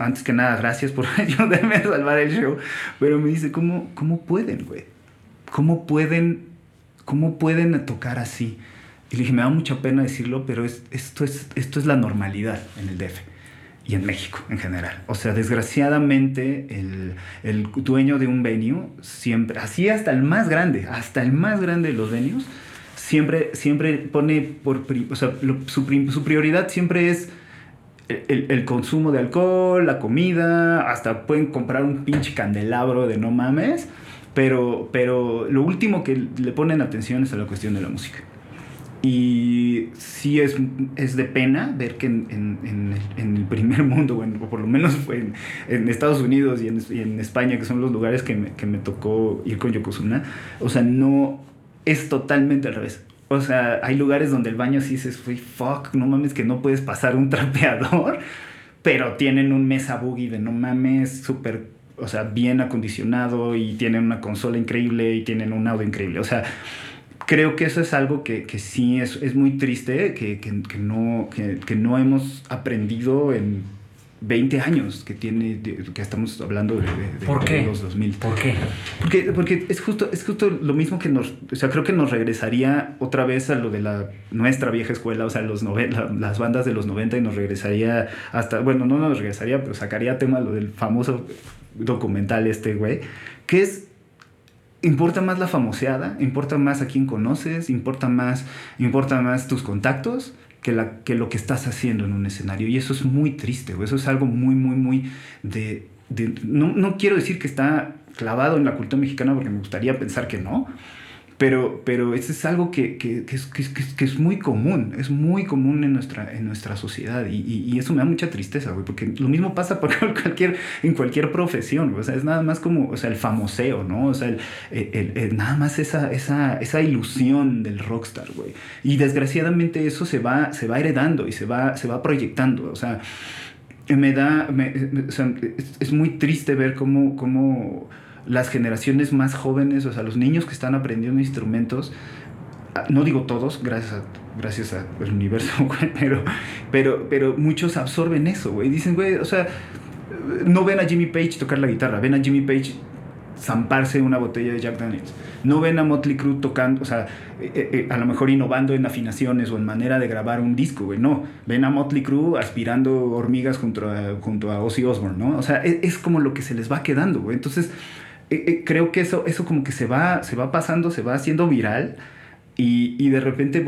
Antes que nada, gracias por [laughs] ayudarme a salvar el show, pero me dice, ¿cómo, cómo pueden, güey? ¿Cómo pueden ¿cómo pueden tocar así? Y le dije, me da mucha pena decirlo, pero es, esto, es, esto es la normalidad en el DF y en México en general. O sea, desgraciadamente el, dueño de un venue siempre, así hasta el más grande, hasta el más grande de los venues, siempre, siempre pone por, o sea, su prioridad siempre es el, el consumo de alcohol, la comida, hasta pueden comprar un pinche candelabro de no mames, pero, pero lo último que le ponen atención es a la cuestión de la música. Y sí es, es de pena ver que en, en- en el, en el primer [laughs] mundo, bueno, o por lo menos en, Estados Unidos y y en España, que son los lugares que me, que me tocó ir con Yokozuna, o sea, no es totalmente al revés. O sea, hay lugares donde el baño sí dices, "Uy, fuck, no mames que no puedes pasar un [laughs] trapeador, pero tienen un mesa boogie de no mames, súper, o sea, bien acondicionado y tienen una consola increíble y tienen un audio increíble. O sea, creo que eso es algo que, que sí es, es muy triste, que, que, que no, que, que no hemos aprendido en 20 años que tiene, de- que estamos hablando de, de- de- ¿Por de qué? los 2000. ¿Por qué? Porque, porque es, justo, es justo lo mismo que nos... O sea, creo que nos regresaría otra vez a lo de la nuestra vieja escuela, o sea, los nove- la- las bandas de los 90 y nos regresaría hasta... Bueno, no nos regresaría, pero sacaría tema lo del famoso documental este, güey, que es... Importa más la famoseada, importa más a quién conoces, importa más, importa más tus contactos que, la, que lo que estás haciendo en un escenario. Y eso es muy triste, güey. Eso es algo muy, muy, muy de... de- no, no quiero decir que está clavado en la cultura mexicana porque me gustaría pensar que no. Pero, pero eso es algo que, que, que es, que, es, muy común, es muy común en nuestra, en nuestra sociedad y, y- y eso me da mucha tristeza, güey, porque lo mismo pasa [laughs] por cualquier, en cualquier profesión, o sea, es nada más como, o sea, el famoseo, ¿no? O sea, el, el- el- nada más esa, esa, esa ilusión del rockstar, güey. Y desgraciadamente eso se va, se va heredando y se va, se va proyectando, o sea, me da, me- es muy triste ver cómo, cómo las generaciones más jóvenes, o sea, los niños que están aprendiendo instrumentos, ah, no digo todos, gracias gracias al universo, [laughs] güey, pero, pero, pero muchos absorben eso, güey. Dicen, güey, o sea, no ven a Jimmy Page tocar la guitarra, ven a Jimmy Page zamparse una botella de Jack Daniels. No ven a Motley Crue tocando, o sea, eh, eh, eh, a lo mejor innovando en afinaciones o en manera de grabar un disco, güey. No, ven a Motley Crue aspirando hormigas junto a, junto a Ozzy Osbourne, ¿no? O sea, es, es como lo que se les va quedando, güey. Entonces, creo que eso, eso como que se va, se va pasando, se va haciendo viral y, y de repente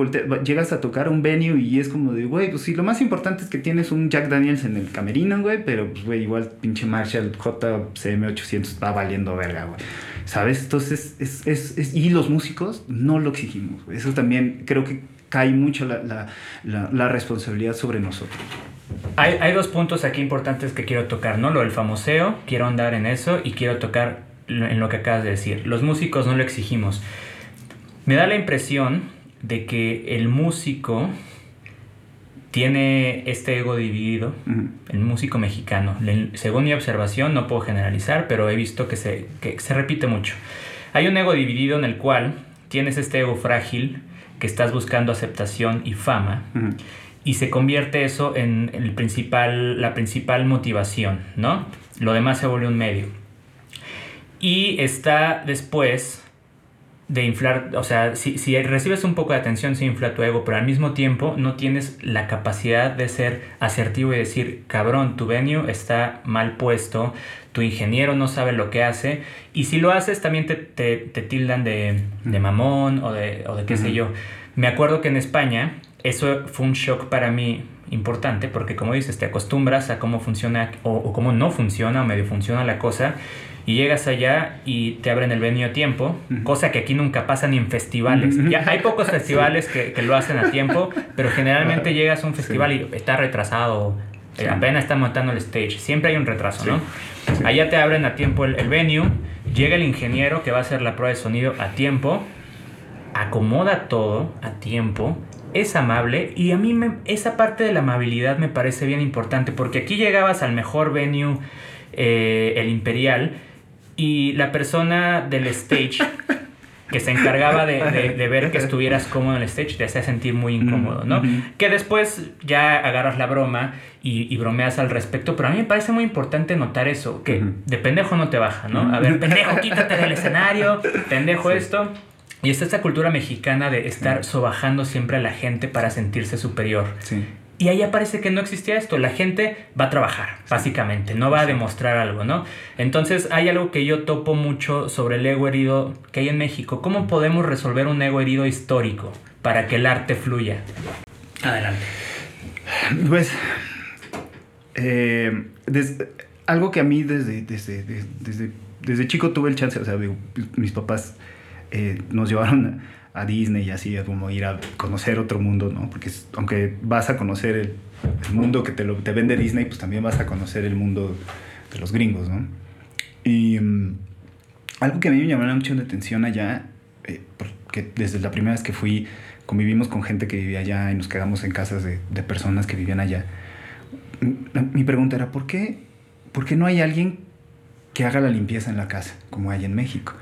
llegas a tocar un venue y es como de, güey, pues sí, lo más importante es que tienes un Jack Daniels en el camerino, güey, pero pues, güey, igual pinche Marshall JCM800 está valiendo verga, güey. ¿Sabes? Entonces, es, es, es, y los músicos no lo exigimos. Eso también creo que cae mucho la, la, la, la responsabilidad sobre nosotros. Hay, hay, dos puntos aquí importantes que quiero tocar, ¿no? Lo del famoseo, quiero andar en eso y quiero tocar en lo que acabas de decir. Los músicos no lo exigimos. Me da la impresión de que el músico tiene este ego dividido, el músico mexicano. Según mi observación, no puedo generalizar, pero he visto que se, que se repite mucho. Hay un ego dividido en el cual tienes este ego frágil, que estás buscando aceptación y fama, y se convierte eso en el principal, la principal motivación, ¿no? Lo demás se vuelve un medio. Y está después de inflar, o sea, si, si, recibes un poco de atención, se infla tu ego, pero al mismo tiempo no tienes la capacidad de ser asertivo y decir, cabrón, tu venue está mal puesto, tu ingeniero no sabe lo que hace, y si lo haces también te, te, te tildan de, de, mamón o de, o de qué sé yo. Me acuerdo que en España eso fue un shock para mí importante, porque como dices, te acostumbras a cómo funciona o, o cómo no funciona o medio funciona la cosa, y llegas allá y te abren el venue a tiempo, cosa que aquí nunca pasa ni en festivales. Ya hay pocos [laughs] festivales que, que, lo hacen a tiempo, pero generalmente llegas a un festival y está retrasado, eh, apenas está montando el stage, siempre hay un retraso, ¿no? Allá te abren a tiempo el, el venue, llega el ingeniero que va a hacer la prueba de sonido a tiempo, acomoda todo a tiempo, es amable y a mí me, esa parte de la amabilidad me parece bien importante porque aquí llegabas al mejor venue, eh, el Imperial, y la persona del stage que se encargaba de, de, ver que estuvieras cómodo en el stage te hacía sentir muy incómodo, ¿no? Que después ya agarras la broma y, y, bromeas al respecto, pero a mí me parece muy importante notar eso, que de pendejo no te baja, ¿no? A ver, pendejo, quítate del escenario, pendejo esto. Y está esta cultura mexicana de estar sobajando siempre a la gente para sentirse superior. Sí. Y ahí aparece que no existía esto. La gente va a trabajar, básicamente, no va a demostrar algo, ¿no? Entonces hay algo que yo topo mucho sobre el ego herido que hay en México. ¿Cómo podemos resolver un ego herido histórico para que el arte fluya? Adelante. Pues, eh, algo que a mí desde, desde, desde, desde, chico tuve el chance, o sea, mis papás eh, nos llevaron a Disney y así, como ir a conocer otro mundo, ¿no? Porque aunque vas a conocer el, mundo que te, lo, te vende Disney, pues también vas a conocer el mundo de los gringos, ¿no? Y um, algo que a mí me llamó mucho la atención allá, eh, porque desde la primera vez que fui, convivimos con gente que vivía allá y nos quedamos en casas de, de personas que vivían allá. Mi pregunta era, ¿por qué, ¿por qué no hay alguien que haga la limpieza en la casa, como hay en México?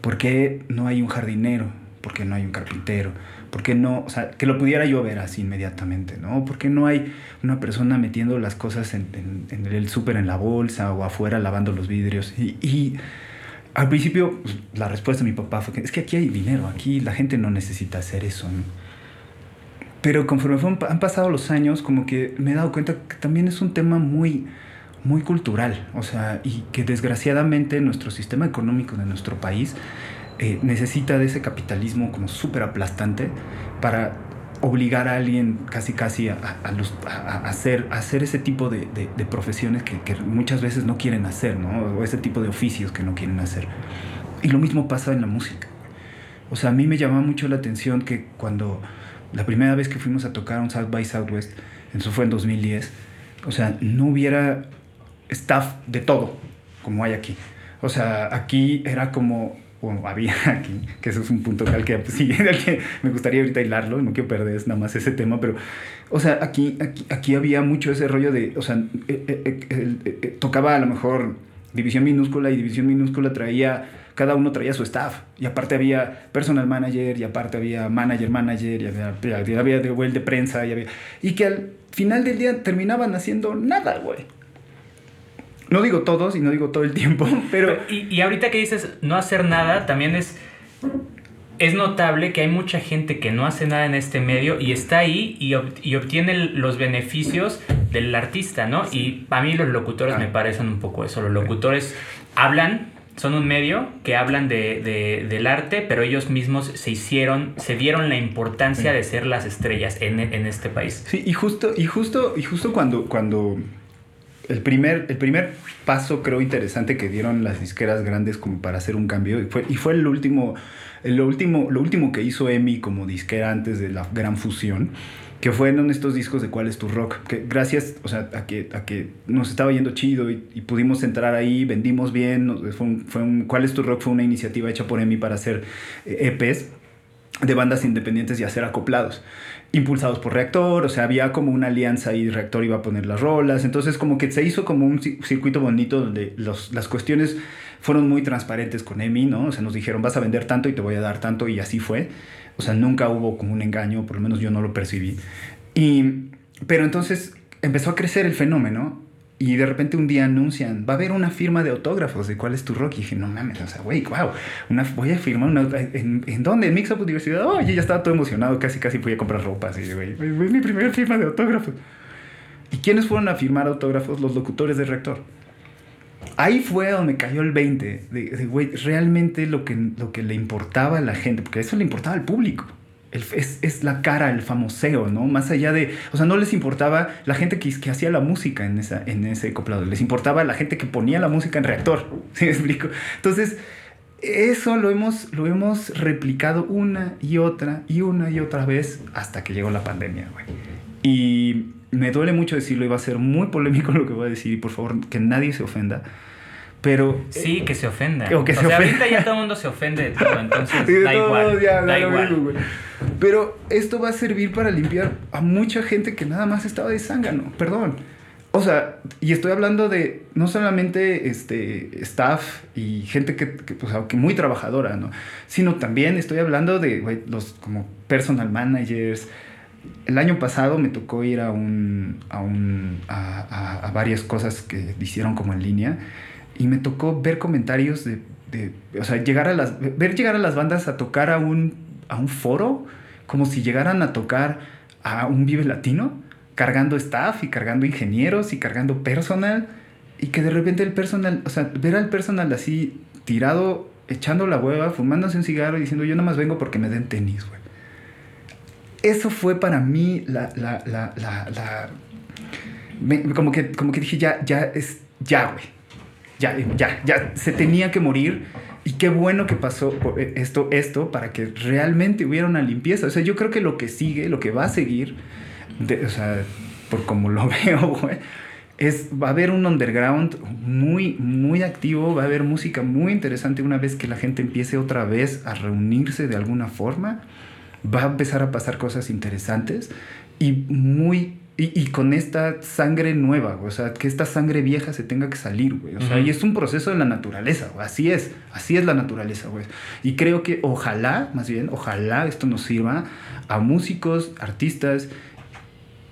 ¿Por qué no hay un jardinero? ¿Por qué no hay un carpintero? ¿Por qué no? O sea, que lo pudiera yo ver así inmediatamente, ¿no? ¿Por qué no hay una persona metiendo las cosas en, en, en el súper en la bolsa o afuera lavando los vidrios? Y, y al principio pues, la respuesta de mi papá fue que es que aquí hay dinero, aquí la gente no necesita hacer eso, ¿no? Pero conforme fueron, han pasado los años, como que me he dado cuenta que también es un tema muy, muy cultural, o sea, y que desgraciadamente nuestro sistema económico de nuestro país eh, necesita de ese capitalismo como súper aplastante para obligar a alguien casi casi a, hacer, hacer ese tipo de, profesiones que, que, muchas veces no quieren hacer, ¿no? O ese tipo de oficios que no quieren hacer. Y lo mismo pasa en la música. O sea, a mí me llama mucho la atención que cuando la primera vez que fuimos a tocar un South by Southwest, eso fue en 2010, o sea, no hubiera staff de todo como hay aquí. O sea, aquí era como o había [laughs] aquí, que eso es un punto al que, pues, sí, [laughs] al que me gustaría ahorita hilarlo, no quiero perder nada más ese tema, pero, o sea, aquí, aquí, había mucho ese rollo de, o sea, eh, eh, eh, tocaba a lo mejor división minúscula y división minúscula traía, cada uno traía su staff. Y aparte había personal manager, y aparte había manager manager, y había, de de prensa, y había... Y que al final del día terminaban haciendo nada, güey. No digo todos y no digo todo el tiempo, [laughs] pero... Y, y ahorita que dices no hacer nada, también es es notable que hay mucha gente que no hace nada en este medio y está ahí y, obtiene los beneficios del artista, ¿no? Y a mí los locutores me parecen un poco eso. Los locutores hablan, son un medio que hablan de, del arte, pero ellos mismos se hicieron, se dieron la importancia de ser las estrellas en, este país. Sí, y justo, y justo, y justo cuando, cuando el primer, el primer paso creo interesante que dieron las disqueras grandes como para hacer un cambio, y fue, y fue el último lo último, lo último que hizo Emi como disquera antes de la gran fusión, que fueron estos discos de ¿Cuál es tu rock? Que gracias o sea, a, que, a que nos estaba yendo chido y, pudimos entrar ahí, vendimos bien, fue fue ¿Cuál es tu rock? Fue una iniciativa hecha por Emi para hacer EPs eh, e de bandas independientes y hacer acoplados impulsados por Reactor, o sea, había como una alianza y Reactor iba a poner las rolas, entonces como que se hizo como un circuito bonito donde las cuestiones fueron muy transparentes con EMI, ¿no? O sea, nos dijeron, vas a vender tanto y te voy a dar tanto, y así fue. O sea, nunca hubo como un engaño, por lo menos yo no lo percibí. Y, pero entonces empezó a crecer el fenómeno y de repente un día anuncian, va a haber una firma de autógrafos de cuál es tu rock. Y dije, no mames, o sea, güey, wow, una, voy a firmar una, ¿en, ¿en dónde? En Mix Up Universidad. Oh, ya estaba todo emocionado, casi casi fui a comprar ropa. Así, güey, es mi primera firma de autógrafos. ¿Y quiénes fueron a firmar autógrafos? Los locutores de Rector ahí fue donde cayó el 20, de, güey, realmente lo que, lo que le importaba a la gente, porque eso le importaba al público. Es, es, la cara, el famoseo, ¿no? Más allá de, o sea, no les importaba la gente que, que hacía la música en, esa, en ese acoplado, les importaba la gente que ponía la música en reactor, [laughs] ¿sí me explico? Entonces, eso lo hemos, lo hemos replicado una y otra y una y otra vez hasta que llegó la pandemia, güey. Y me duele mucho decirlo y va a ser muy polémico lo que voy a decir por favor que nadie se ofenda. Pero. Sí, que se ofenda. O, que se sea, ahorita ya todo el mundo se ofende de todo, entonces [laughs] da igual. da igual. Pero esto va a servir para limpiar a mucha gente que nada más estaba de zángano. Perdón. O sea, y estoy hablando de no solamente este, staff y gente que, que, pues, que muy trabajadora, ¿no? Sino también estoy hablando de los como personal managers, el año pasado me tocó ir a, un, a, un, a, a, varias cosas que hicieron como en línea y me tocó ver comentarios de, de, o sea, llegar a las, ver llegar a las bandas a tocar a un, a un foro como si llegaran a tocar a un Vive Latino, cargando staff y cargando ingenieros y cargando personal y que de repente el personal, o sea, ver al personal así tirado, echando la hueva, fumándose un cigarro y diciendo yo nada más vengo porque me den tenis, güey eso fue para mí la, la, la, la, como, que, como que dije, ya, ya, es, ya, güey. Ya, ya, ya, se tenía que morir. Y qué bueno que pasó esto, esto para que realmente hubiera una limpieza. O sea, yo creo que lo que sigue, lo que va a seguir, o sea, por como lo [laughs] veo, güey, es, va a haber un underground muy, muy activo, va a haber música muy interesante una vez que la gente empiece otra vez a reunirse de alguna forma va a empezar a pasar cosas interesantes y muy y, con esta sangre nueva, o sea, que esta sangre vieja se tenga que salir, güey. O sea, y es un proceso de la naturaleza, güey. Así es, así es la naturaleza, güey. Y creo que ojalá, más bien, ojalá esto nos sirva a músicos, artistas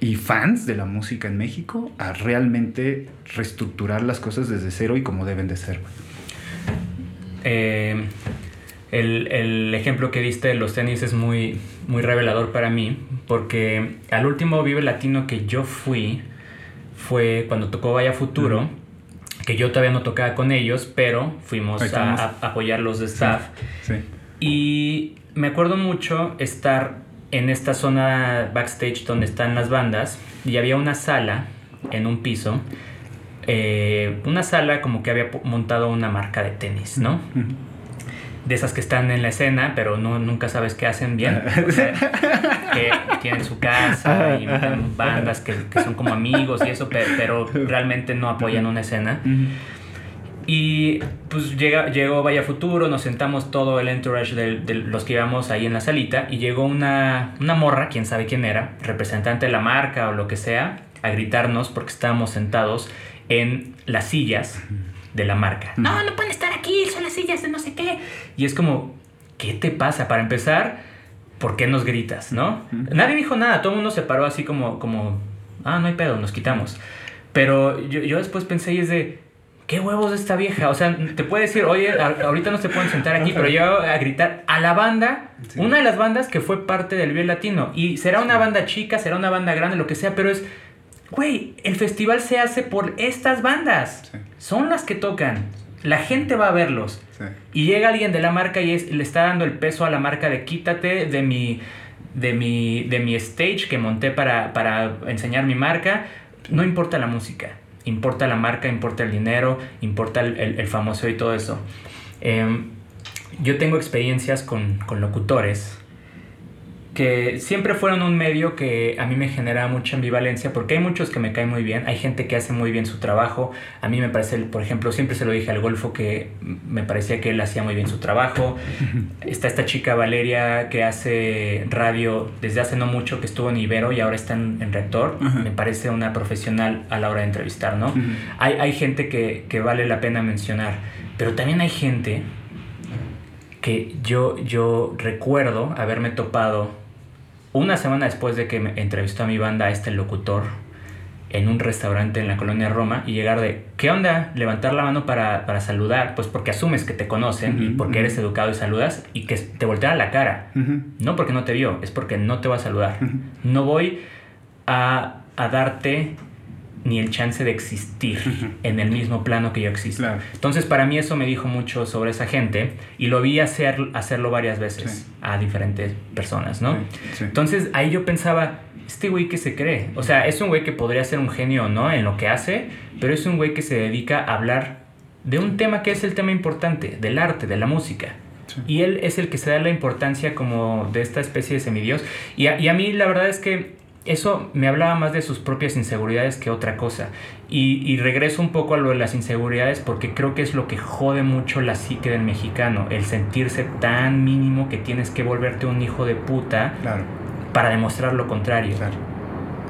y fans de la música en México a realmente reestructurar las cosas desde cero y como deben de ser, güey. Eh, el, ejemplo que diste de los tenis es muy, muy revelador para mí, porque al último Vive Latino que yo fui fue cuando tocó Vaya Futuro, que yo todavía no tocaba con ellos, pero fuimos a, apoyar los de staff. Y me acuerdo mucho estar en esta zona backstage donde están las bandas y había una sala en un piso. Eh, una sala como que había montado una marca de tenis, ¿no? De esas que están en la escena, pero no, nunca sabes qué hacen bien. [laughs] que tienen su casa y bandas que, son como amigos y eso, pero, realmente no apoyan una escena. Y pues llega, llegó Vaya Futuro, nos sentamos todo el entourage de, los que íbamos ahí en la salita y llegó una, una morra, quién sabe quién era, representante de la marca o lo que sea, a gritarnos porque estábamos sentados en las sillas de la marca. No, no pueden estar aquí, son las sillas de no sé qué. Y es como, ¿qué te pasa? Para empezar, ¿por qué nos gritas, no? Nadie dijo nada, todo el mundo se paró así como, como, ah, no hay pedo, nos quitamos. Pero yo, yo después pensé y es de, ¿qué huevos de esta vieja? O sea, te puede decir, oye, ahorita no se pueden sentar aquí, pero yo a gritar a la banda, una de las bandas que fue parte del Vive Latino. Y será una banda chica, será una banda grande, lo que sea, pero es, güey, el festival se hace por estas bandas. Son las que tocan. La gente va a verlos. Y llega alguien de la marca y le está dando el peso a la marca de quítate de mi, de mi, de mi stage que monté para, para enseñar mi marca. No importa la música importa la marca, importa el dinero, importa el, famoso y todo eso. Em, yo tengo experiencias con, con, locutores que siempre fueron un medio que a mí me genera mucha ambivalencia porque hay muchos que me caen muy bien, hay gente que hace muy bien su trabajo, a mí me parece, por ejemplo, siempre se lo dije al Golfo que me parecía que él hacía muy bien su trabajo, [laughs] está esta chica Valeria que hace radio desde hace no mucho que estuvo en Ibero y ahora está en, en Rector, me parece una profesional a la hora de entrevistar, ¿no? hay, hay gente que, que vale la pena mencionar, pero también hay gente que yo, yo recuerdo haberme topado una semana después de que me entrevistó a mi banda a este locutor en un restaurante en la colonia Roma y llegar de, ¿qué onda? Levantar la mano para, para saludar, pues porque asumes que te conocen y porque eres educado y saludas y que te voltea la cara. No porque no te vio, es porque no te va a saludar. No voy a, a darte ni el chance de existir en el mismo plano que yo existo. Entonces, para mí eso me dijo mucho sobre esa gente y lo vi hacer, hacerlo varias veces a diferentes personas, ¿no? Entonces, ahí yo pensaba, este güey que se cree, o sea, es un güey que podría ser un genio, ¿no? En lo que hace, pero es un güey que se dedica a hablar de un tema que es el tema importante, del arte, de la música. Y él es el que se da la importancia como de esta especie de semidios. Y y a mí la verdad es que eso me hablaba más de sus propias inseguridades que otra cosa. Y, regreso un poco a lo de las inseguridades porque creo que es lo que jode mucho la psique del mexicano, el sentirse tan mínimo que tienes que volverte un hijo de puta para demostrar lo contrario.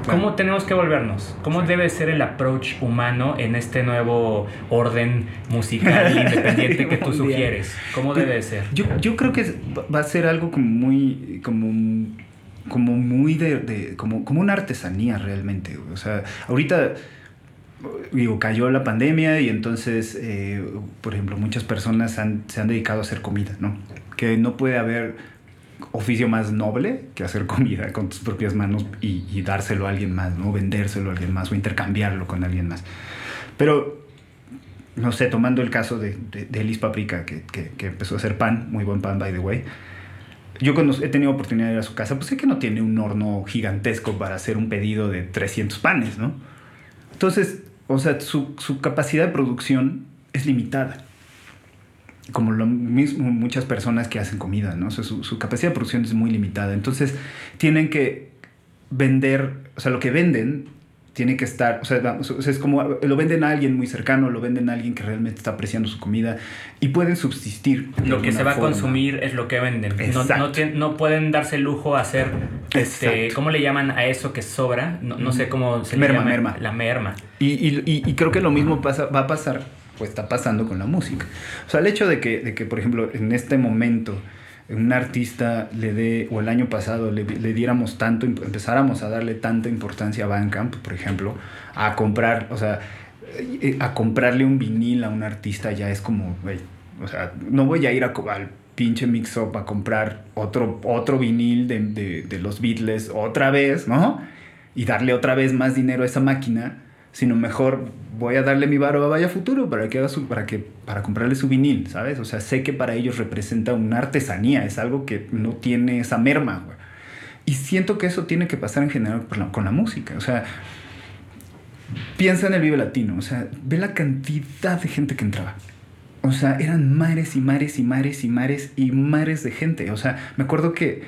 ¿Cómo tenemos que volvernos? ¿Cómo debe ser el approach humano en este nuevo orden musical [laughs] independiente que tú sugieres? ¿Cómo debe ser? Yo, yo creo que va a ser algo como muy, como como muy de, como, como una artesanía realmente. O sea, ahorita, digo, cayó la pandemia y entonces, eh, por ejemplo, muchas personas se han dedicado a hacer comida, ¿no? Que no puede haber oficio más noble que hacer comida con tus propias manos y, dárselo a alguien más, ¿no? Vendérselo a alguien más o intercambiarlo con alguien más. Pero, no sé, tomando el caso de, de, Paprika, que, que, que empezó a hacer pan, muy buen pan, by the way, yo cuando he tenido oportunidad de ir a su casa, pues sé que no tiene un horno gigantesco para hacer un pedido de 300 panes, ¿no? Entonces, o sea, su, capacidad de producción es limitada. Como lo mismo muchas personas que hacen comida, ¿no? O sea, su, su capacidad de producción es muy limitada. Entonces, tienen que vender, o sea, lo que venden tiene que estar, o sea, es como lo venden a alguien muy cercano, lo venden a alguien que realmente está apreciando su comida y pueden subsistir. Lo que se va a consumir es lo que venden. No, no, no, pueden darse el lujo a hacer, este, ¿cómo le llaman a eso que sobra? No, no sé cómo se merma, llama. Merma. La merma. Y, y, y, creo que lo mismo pasa, va a pasar, pues está pasando con la música. O sea, el hecho de que, de que por ejemplo, en este momento un artista le dé, o el año pasado le, le, diéramos tanto, empezáramos a darle tanta importancia a Bandcamp, por ejemplo, a comprar, o sea, eh, a comprarle un vinil a un artista ya es como, o sea, no voy a ir a, al pinche mix-up a comprar otro, otro vinil de, de, de los Beatles otra vez, ¿no? Y darle otra vez más dinero a esa máquina, sino mejor voy a darle mi varo a Vaya Futuro para que haga para que para comprarle su vinil, ¿sabes? O sea, sé que para ellos representa una artesanía, es algo que no tiene esa merma. Y siento que eso tiene que pasar en general con la música, o sea, piensa en el Vive Latino, o sea, ve la cantidad de gente que entraba. O sea, eran mares y mares y mares y mares y mares de gente. O sea, me acuerdo que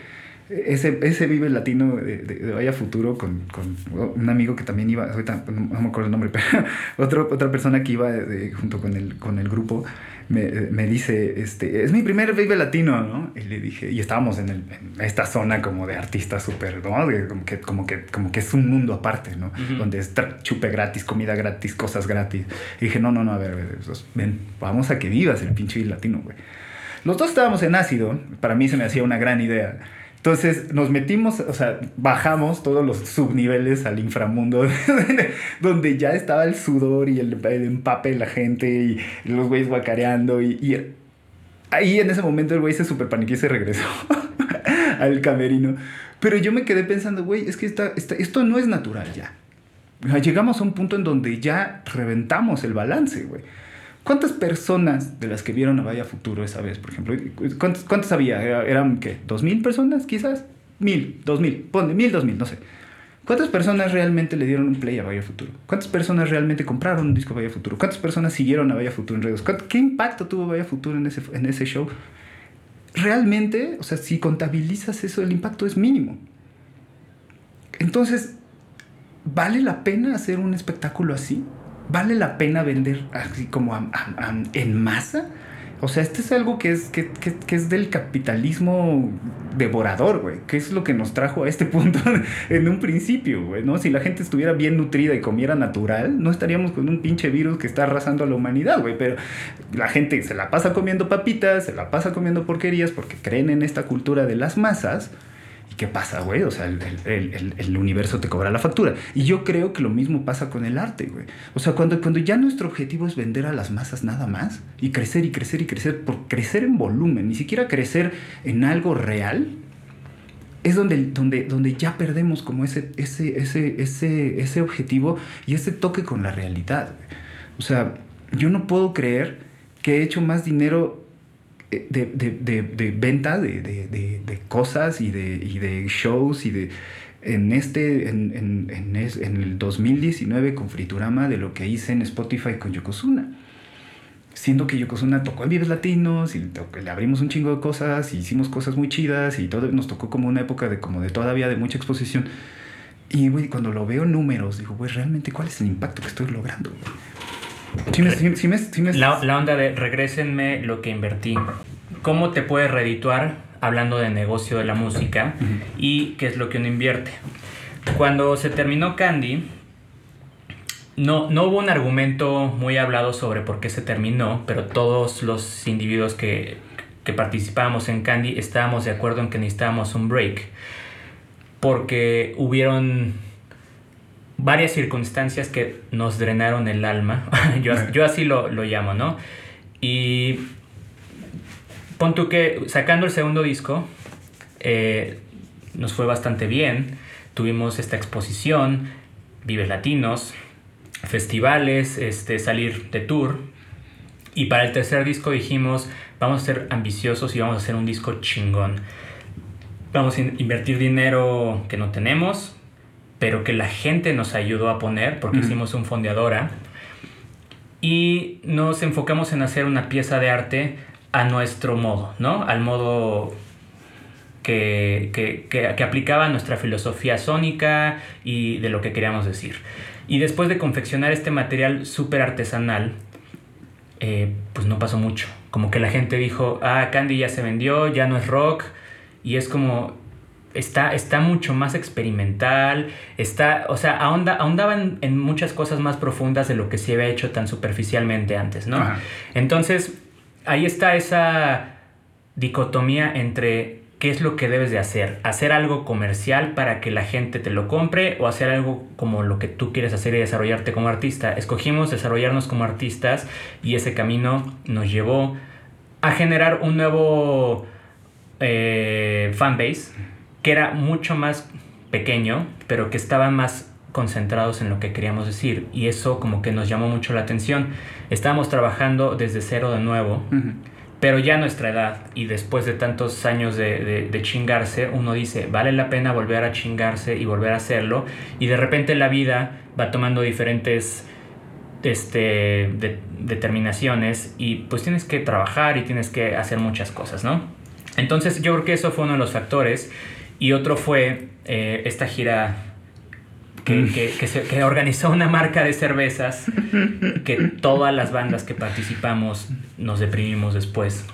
ese, ese Vive Latino de, de, Vaya Futuro con, con, un amigo que también iba, ahorita no, me acuerdo el nombre, [laughs] pero otro, otra persona que iba junto con el, con el grupo, me, dice, este, es mi primer Vive Latino, ¿no? Y le dije, y estábamos en, el, en esta zona como de artistas súper, ¿no? como, que, como, que, como que es un mundo aparte, ¿no? Donde es chupe gratis, comida gratis, cosas gratis. Y dije, no, no, no, a ver, ven, vamos a que vivas el pinche Vive Latino, güey. Los dos estábamos en ácido, para mí se me hacía una gran idea. Entonces nos metimos, o sea, bajamos todos los subniveles al inframundo, [laughs] donde ya estaba el sudor y el, empape de la gente y, los güeyes guacareando. Y, ahí en ese momento el güey se super paniquó y se regresó [laughs] al camerino. Pero yo me quedé pensando, güey, es que esto no es natural ya. Llegamos a un punto en donde ya reventamos el balance, güey. ¿Cuántas personas de las que vieron a Vaya Futuro esa vez, por ejemplo? ¿Cuántas, había? ¿Eran qué? ¿Dos mil personas quizás? Mil, dos mil, ponle, mil, dos mil, no sé. ¿Cuántas personas realmente le dieron un play a Vaya Futuro? ¿Cuántas personas realmente compraron un disco a Vaya Futuro? ¿Cuántas personas siguieron a Vaya Futuro en redes? ¿Qué impacto tuvo Vaya Futuro en ese, en ese show? Realmente, o sea, si contabilizas eso, el impacto es mínimo. Entonces, ¿vale la pena hacer un espectáculo así? ¿Vale la pena vender así como en masa? O sea, este es algo que es, que, es del capitalismo devorador, güey. Que es lo que nos trajo a este [laughs] punto en un principio, güey, ¿no? Si la gente estuviera bien nutrida y comiera natural, no estaríamos con un pinche virus que está arrasando a la humanidad, güey. Pero la gente se la pasa comiendo papitas, se la pasa comiendo porquerías porque creen en esta cultura de las masas ¿Y qué pasa, güey? O sea, el, universo te cobra la factura. Y yo creo que lo mismo pasa con el arte, güey. O sea, cuando, cuando ya nuestro objetivo es vender a las masas nada más y crecer y crecer y crecer, por crecer en volumen, ni siquiera crecer en algo real, es donde, donde, donde ya perdemos como ese, ese, ese, ese, ese objetivo y ese toque con la realidad. O sea, yo no puedo creer que he hecho más dinero de, de, de, venta de, cosas y de, y de shows y de en este en, en, en, el 2019 con Friturama de lo que hice en Spotify con Yokozuna. Siendo que Yokozuna tocó en Vives Latinos y le abrimos un chingo de cosas y hicimos cosas muy chidas y todo nos tocó como una época de como de todavía de mucha exposición. Y güey cuando lo veo en números digo güey realmente cuál es el impacto que estoy logrando la, onda de regrésenme lo que invertí. ¿Cómo te puedes redituar hablando de negocio de la música y qué es lo que uno invierte? Cuando se terminó Candy, no, no hubo un argumento muy hablado sobre por qué se terminó, pero todos los individuos que, que participábamos en Candy estábamos de acuerdo en que necesitábamos un break. Porque hubieron varias circunstancias que nos drenaron el alma. [laughs] yo, yo, así lo, lo, llamo, ¿no? Y pon tú que sacando el segundo disco, eh, nos fue bastante bien. Tuvimos esta exposición, Vives Latinos, festivales, este, salir de tour. Y para el tercer disco dijimos, vamos a ser ambiciosos y vamos a hacer un disco chingón. Vamos a invertir dinero que no tenemos, pero que la gente nos ayudó a poner porque hicimos un fondeadora y nos enfocamos en hacer una pieza de arte a nuestro modo, ¿no? Al modo que, que, que, aplicaba nuestra filosofía sónica y de lo que queríamos decir. Y después de confeccionar este material súper artesanal, eh, pues no pasó mucho. Como que la gente dijo, ah, Candy ya se vendió, ya no es rock. Y es como, está, está mucho más experimental, está, o sea, ahonda, ahondaba en, muchas cosas más profundas de lo que se había hecho tan superficialmente antes, ¿no? Entonces, ahí está esa dicotomía entre qué es lo que debes de hacer, hacer algo comercial para que la gente te lo compre o hacer algo como lo que tú quieres hacer y desarrollarte como artista. Escogimos desarrollarnos como artistas y ese camino nos llevó a generar un nuevo eh, fanbase que era mucho más pequeño, pero que estaban más concentrados en lo que queríamos decir. Y eso como que nos llamó mucho la atención. Estábamos trabajando desde cero de nuevo, pero ya a nuestra edad y después de tantos años de, de, chingarse, uno dice, vale la pena volver a chingarse y volver a hacerlo. Y de repente la vida va tomando diferentes este, determinaciones y pues tienes que trabajar y tienes que hacer muchas cosas, ¿no? Entonces yo creo que eso fue uno de los factores y otro fue eh, esta gira que, que, se, que, organizó una marca de cervezas [laughs] que todas las bandas que participamos nos deprimimos después.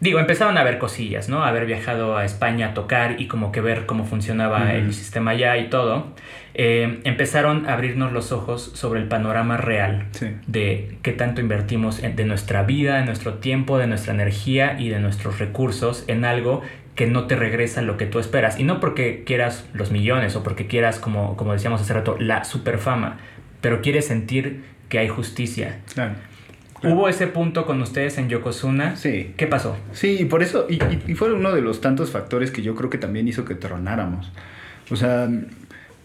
Digo, empezaron a ver cosillas, ¿no? Haber viajado a España a tocar y como que ver cómo funcionaba el sistema allá y todo. Eh, empezaron a abrirnos los ojos sobre el panorama real de qué tanto invertimos de nuestra vida, de nuestro tiempo, de nuestra energía y de nuestros recursos en algo que no te regresa lo que tú esperas. Y no porque quieras los millones o porque quieras, como, como decíamos hace rato, la superfama, pero quieres sentir que hay justicia. Claro. ¿Hubo ese punto con ustedes en Yokozuna? Sí. ¿Qué pasó? Sí, y por eso, y, y, fue uno de los tantos factores que yo creo que también hizo que tronáramos. O sea,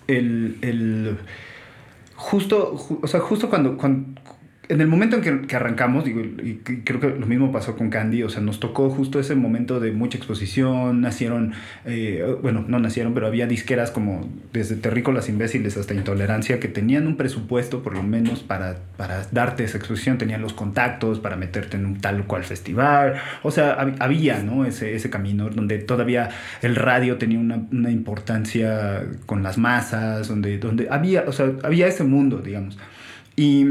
el, el justo, o sea, justo cuando, cuando, en el momento en que, que arrancamos, digo, y creo que lo mismo pasó con Candy, o sea, nos tocó justo ese momento de mucha exposición, nacieron, eh, bueno, no nacieron, pero había disqueras como desde Terrícolas Imbéciles hasta Intolerancia que tenían un presupuesto por lo menos para, para darte esa exposición, tenían los contactos para meterte en un tal cual festival, o sea, había, ¿no? Ese, ese camino donde todavía el radio tenía una, una importancia con las masas, donde, donde había, o sea, había ese mundo, digamos. Y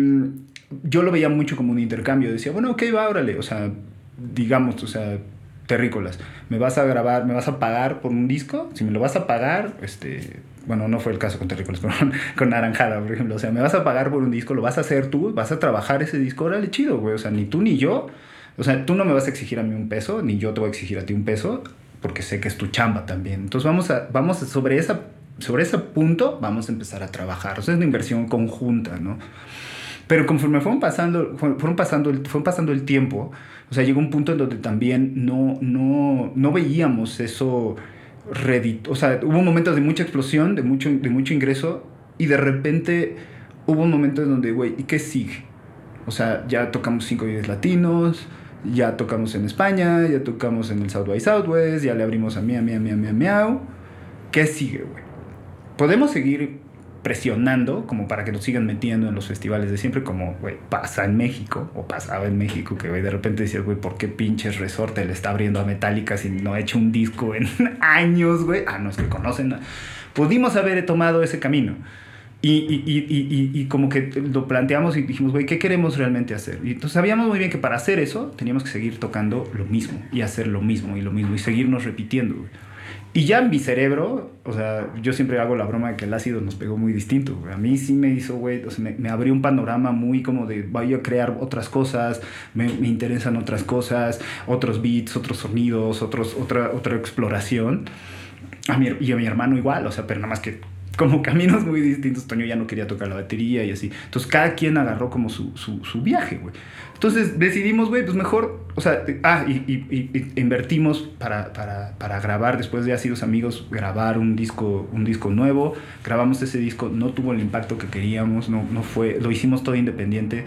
yo lo veía mucho como un intercambio. Decía, bueno, ok, va, órale. O sea, digamos, o sea, terrícolas. ¿Me vas a grabar, me vas a pagar por un disco? Si me lo vas a pagar, este, bueno, no fue el caso con terrícolas, [laughs] pero con Naranjada, por ejemplo. O sea, me vas a pagar por un disco, lo vas a hacer tú, vas a trabajar ese disco, órale, chido, güey. O sea, ni tú ni yo. O sea, tú no me vas a exigir a mí un peso, ni yo te voy a exigir a ti un peso, porque sé que es tu chamba también. Entonces vamos a, vamos sobre esa, sobre ese punto, vamos a empezar a trabajar. O sea, es una inversión conjunta, ¿no? Pero conforme fueron pasando, fueron pasando, fueron pasando el tiempo, o sea, llegó un punto en donde también no, no, no veíamos eso redito. O sea, hubo momentos de mucha explosión, de mucho, de mucho ingreso, y de repente hubo un momento en donde, güey, ¿y qué sigue? O sea, ya tocamos cinco videos latinos, ya tocamos en España, ya tocamos en el South by Southwest, ya le abrimos a Mia, Mia, Mia, Mia, Miau. ¿Qué sigue, güey? Podemos seguir presionando como para que nos sigan metiendo en los festivales de siempre, como, güey, pasa en México, o pasaba en México, que, de repente decías, güey, ¿por qué pinches resorte le está abriendo a Metallica si no ha hecho un disco en [laughs] años, güey? Ah, no, es que conocen. Pudimos haber tomado ese camino. Y, y, y, y, como que lo planteamos y dijimos, güey, ¿qué queremos realmente hacer? Y entonces sabíamos muy bien que para hacer eso teníamos que seguir tocando lo mismo y hacer lo mismo y lo mismo y seguirnos repitiendo, güey. Y ya en mi cerebro, o sea, yo siempre hago la broma de que el ácido nos pegó muy distinto. A mí sí me hizo, güey, o sea, me, abrió un panorama muy como de, voy a crear otras cosas, me, me, interesan otras cosas, otros beats, otros sonidos, otros, otra, otra exploración. A mi, y a mi hermano igual, o sea, pero nada más que como [laughs] caminos muy distintos. Toño ya no quería tocar la batería y así. Entonces cada quien agarró como su, su, su viaje, güey. Entonces decidimos, güey, pues mejor, o sea, ah, y, y, invertimos para, para, para, grabar, después de los amigos, grabar un disco, un disco nuevo. Grabamos ese disco, no tuvo el impacto que queríamos, no, no fue, lo hicimos todo independiente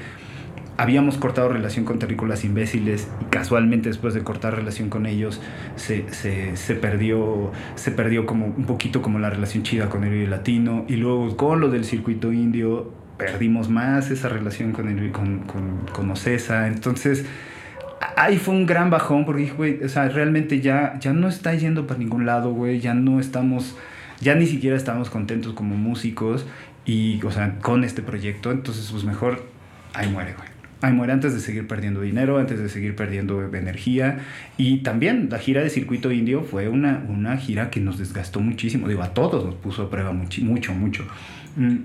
habíamos cortado relación con terrícolas imbéciles y casualmente después de cortar relación con ellos se, se, se, perdió, se perdió como un poquito como la relación chida con el latino y luego con lo del circuito indio perdimos más esa relación con, el, con, con, con Ocesa. Entonces ahí fue un gran bajón porque dije, güey, o sea, realmente ya, ya no está yendo para ningún lado, güey, ya no estamos, ya ni siquiera estamos contentos como músicos y, o sea, con este proyecto, entonces pues mejor ahí muere, güey. Ahí muere antes de seguir perdiendo dinero, antes de seguir perdiendo energía. Y también la gira de Circuito Indio fue una, una gira que nos desgastó muchísimo. Digo, a todos nos puso a prueba mucho, mucho, mucho. Mm.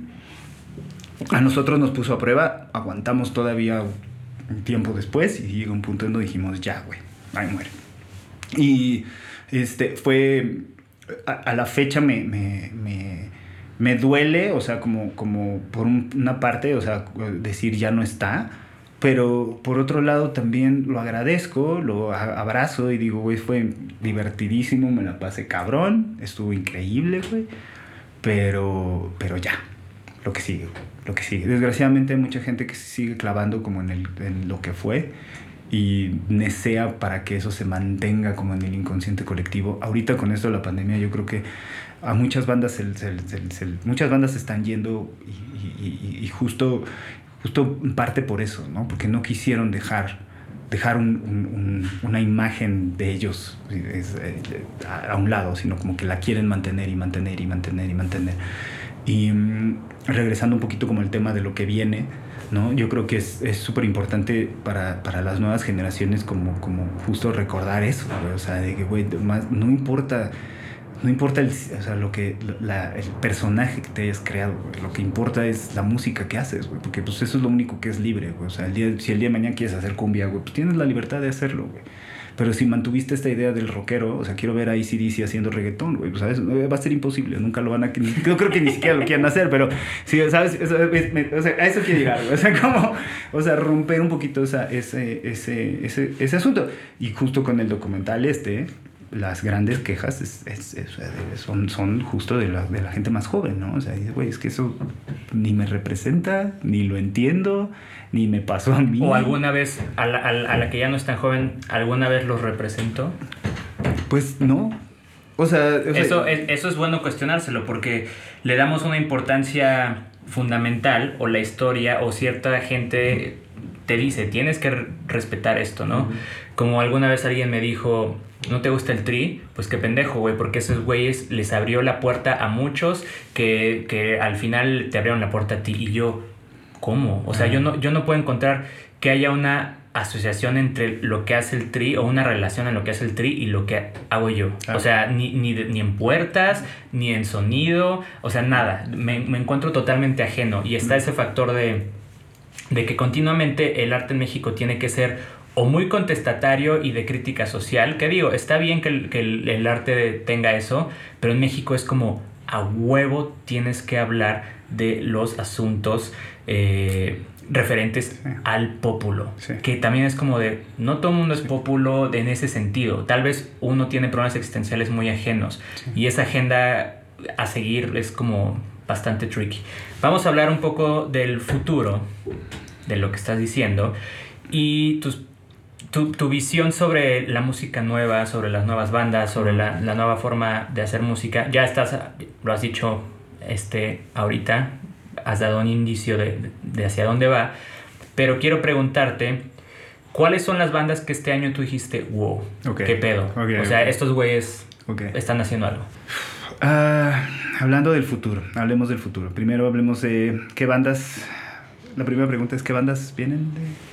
A nosotros nos puso a prueba, aguantamos todavía un tiempo después y llega un punto en donde dijimos, ya, güey, ahí muere. Y este, fue, a, la fecha me, me, me, me, duele, o sea, como, como por una parte, o sea, decir ya no está, pero por otro lado también lo agradezco, lo abrazo y digo, güey, fue divertidísimo, me la pasé cabrón, estuvo increíble, güey. Pero, pero ya, lo que sigue, lo que sigue. Desgraciadamente hay mucha gente que se sigue clavando como en, el, en lo que fue y nesea para que eso se mantenga como en el inconsciente colectivo. Ahorita con esto de la pandemia yo creo que a muchas bandas se, muchas bandas están yendo y, justo justo parte por eso, ¿no? Porque no quisieron dejar, dejar un, un, una imagen de ellos eh, a un lado, sino como que la quieren mantener y mantener y mantener y mantener. Y mm, regresando un poquito como el tema de lo que viene, ¿no? Yo creo que es súper importante para, para, las nuevas generaciones como, como justo recordar eso, o sea, de que, güey, no importa no importa el, o sea, lo que, la, el personaje que te hayas creado, lo que importa es la música que haces, güey, porque pues eso es lo único que es libre, güey. O sea, el día, si el día de mañana quieres hacer cumbia, güey, pues tienes la libertad de hacerlo, güey. Pero si mantuviste esta idea del rockero, o sea, quiero ver a ACDC haciendo reggaetón, güey, ¿sabes? Va a ser imposible, nunca lo van a... Yo creo que ni siquiera lo quieran hacer, pero, sí, ¿sabes? o sea, a eso quiero llegar, güey. O sea, como, o sea, romper un poquito esa, ese, ese, ese, ese asunto. Y justo con el documental este, las grandes quejas es, son, son justo de la, de la, gente más joven, ¿no? O sea, güey, es que eso ni me representa, ni lo entiendo, ni me pasó a mí. ¿O alguna vez, a la, a la que ya no es tan joven, alguna vez lo representó? Pues no. O sea, eso, es, eso es bueno cuestionárselo porque le damos una importancia fundamental o la historia o cierta gente te dice, tienes que respetar esto, ¿no? Como alguna vez alguien me dijo, no te gusta el tri, pues qué pendejo, güey, porque esos güeyes les abrió la puerta a muchos que, que, al final te abrieron la puerta a ti. Y yo, ¿cómo? O sea, yo no, yo no puedo encontrar que haya una asociación entre lo que hace el tri o una relación en lo que hace el tri y lo que hago yo. O sea, ni, ni, ni, en puertas, ni en sonido, o sea, nada. Me, me encuentro totalmente ajeno. Y está ese factor de, de que continuamente el arte en México tiene que ser o muy contestatario y de crítica social, que digo, está bien que el, que el, arte tenga eso, pero en México es como a huevo tienes que hablar de los asuntos eh, referentes al pópulo, que también es como de, no todo el mundo es pópulo en ese sentido, tal vez uno tiene problemas existenciales muy ajenos y esa agenda a seguir es como bastante tricky. Vamos a hablar un poco del futuro, de lo que estás diciendo y tus tu, tu, visión sobre la música nueva, sobre las nuevas bandas, sobre la, la, nueva forma de hacer música, ya estás, lo has dicho este, ahorita, has dado un indicio de, de hacia dónde va, pero quiero preguntarte, ¿cuáles son las bandas que este año tú dijiste, wow, qué pedo? o sea, estos güeyes están haciendo algo. Uh, hablando del futuro, hablemos del futuro. Primero hablemos de qué bandas, la primera pregunta es, ¿qué bandas vienen de...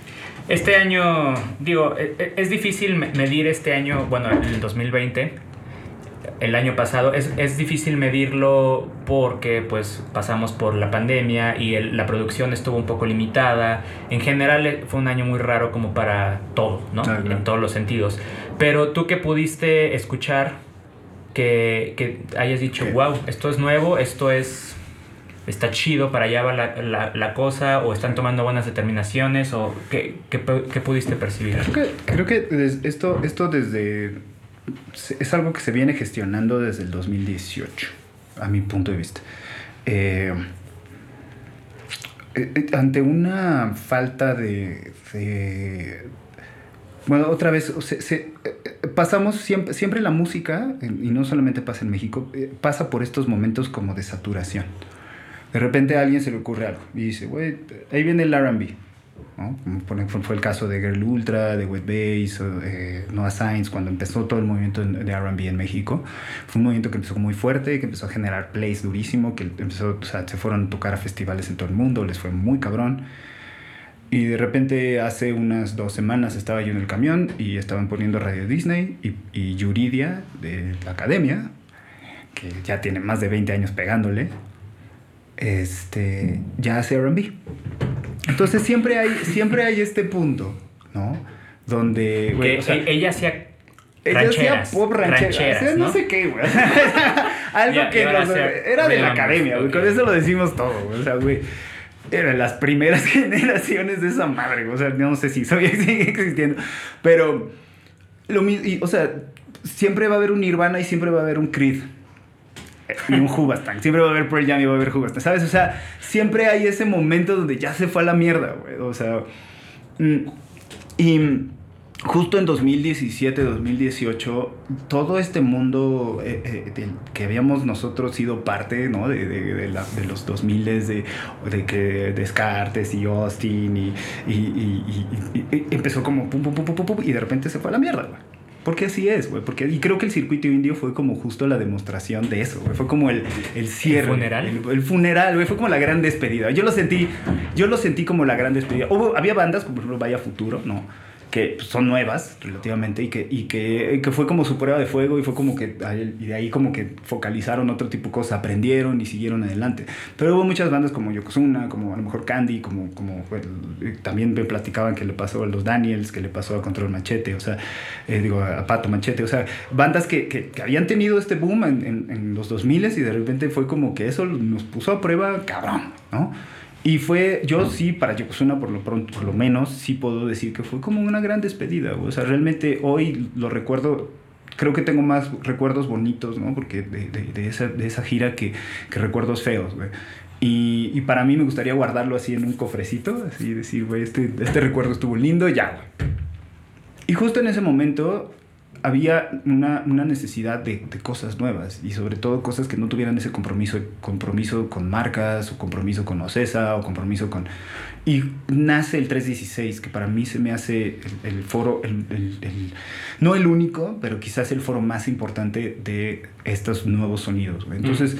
Este año, digo, e, e, es difícil medir este año, bueno, el 2020, el año pasado, es, es difícil medirlo porque pues pasamos por la pandemia y la producción estuvo un poco limitada. En general eh, fue un año muy raro como para todo, ¿no? En todos los sentidos. Pero tú que pudiste escuchar, que, que hayas dicho, wow, esto es nuevo, esto es está chido, para allá va la, la, cosa, o están tomando buenas determinaciones, o qué, qué, qué pudiste percibir? Creo que, creo que esto, esto desde... Es algo que se viene gestionando desde el 2018, a mi punto de vista. Eh, eh, eh, ante una falta de, bueno, otra vez, se, pasamos siempre, siempre la música, y no solamente pasa en México, pasa por estos momentos como de saturación de repente a alguien se le ocurre algo y dice, güey, ahí viene el RB. ¿no? Como fue el caso de Girl Ultra, de Wet Bass, eh, Noah Science, cuando empezó todo el movimiento de RB en México. Fue un movimiento que empezó muy fuerte, que empezó a generar plays durísimo, que empezó, o sea, se fueron a tocar a festivales en todo el mundo, les fue muy cabrón. Y de repente hace unas dos semanas estaba yo en el camión y estaban poniendo Radio Disney y, y Yuridia de la academia, que ya tiene más de 20 años pegándole, este, ya hace RB. Entonces siempre hay, siempre hay este punto, ¿no? Donde... E-, ella hacía... Ella hacía pop rancheras, ¿no? sé qué, güey. [laughs] [laughs] Algo que era de la academia, güey. Con eso lo decimos todo, güey. O sea, güey eran las primeras [laughs] generaciones de esa madre, o sea, no sé si sigue existiendo, pero lo mismo, o sea, siempre va a haber un Nirvana y siempre va a haber un Creed, y un Hubastan. Siempre va a haber Pearl Jam y va a haber Hubastan, ¿sabes? O sea, siempre hay ese momento donde ya se fue a la mierda, güey. O sea, mm, y justo en 2017, 2018, todo este mundo eh, eh, que habíamos nosotros sido parte, ¿no? De, de, de, los 2000 de, de que Descartes y Austin y, y, y, empezó como pum, pum, pum, pum, pum, y de repente se fue a la mierda, güey. Porque así es, güey. Porque, y creo que el circuito indio fue como justo la demostración de eso, güey. Fue como el, el cierre. ¿El funeral? El, funeral, güey. Fue como la gran despedida. Yo lo sentí, yo lo sentí como la gran despedida. Hubo, había bandas, como por ejemplo Vaya Futuro, ¿no? Que son nuevas relativamente y que, y que, que, fue como su prueba de fuego y fue como que y de ahí como que focalizaron otro tipo de cosas, aprendieron y siguieron adelante. Pero hubo muchas bandas como Yokozuna, como a lo mejor Candy, como, como también me platicaban que le pasó a los Daniels, que le pasó a Control Machete, o sea, eh, digo, a Pato Machete, o sea, bandas que, que, que habían tenido este boom en, en, en los 2000 y de repente fue como que eso nos puso a prueba cabrón, ¿no? Y fue, yo sí, para Yokozuna por lo pronto, por lo menos, sí puedo decir que fue como una gran despedida, O sea, realmente hoy lo recuerdo, creo que tengo más recuerdos bonitos, ¿no? Porque de, de, de esa, de esa gira que, que recuerdos feos, güey. Y, y, para mí me gustaría guardarlo así en un cofrecito, así decir, güey, este, este recuerdo estuvo lindo, ya, güey. Y justo en ese momento había una, una necesidad de, de, cosas nuevas y sobre todo cosas que no tuvieran ese compromiso, compromiso con marcas o compromiso con OCESA o compromiso con... Y nace el 316, que para mí se me hace el, el foro, el, el, no el único, pero quizás el foro más importante de estos nuevos sonidos. Entonces... Mm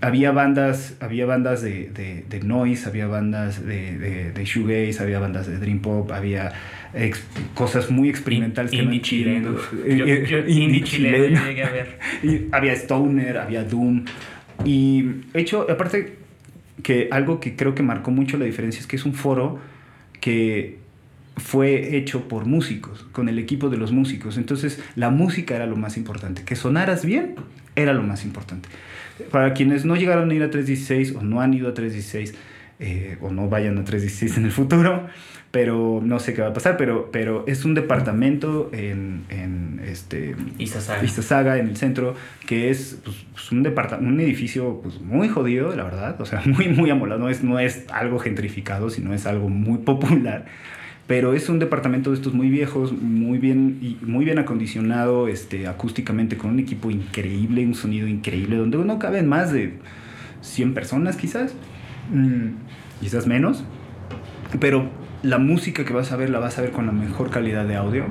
había bandas, había bandas de, de, de noise, había bandas de, de, de shoegaze, había bandas de dream pop, había cosas muy experimentales In, que indie chileno. Eh, Yo, eh, yo, indie indie chileno chileno. llegué a ver. [laughs] Y había stoner, había doom y hecho aparte que algo que creo que marcó mucho la diferencia es que es un foro que fue hecho por músicos, con el equipo de los músicos. Entonces, la música era lo más importante. Que sonaras bien era lo más importante. Para quienes no llegaron a ir a 316 o no han ido a 316 eh, o no vayan a 316 en el futuro, pero no sé qué va a pasar, pero, pero es un departamento en, en este, Izazaga. Izazaga, en el centro, que es pues, un, departamento, un edificio pues, muy jodido, la verdad, o sea, [laughs] muy, muy amolado, no es, no es algo gentrificado, sino es algo muy popular pero es un departamento de estos muy viejos, muy bien, y muy bien acondicionado este, acústicamente, con un equipo increíble, un sonido increíble, donde no caben más de 100 personas quizás, mm, quizás menos, pero la música que vas a ver la vas a ver con la mejor calidad de audio.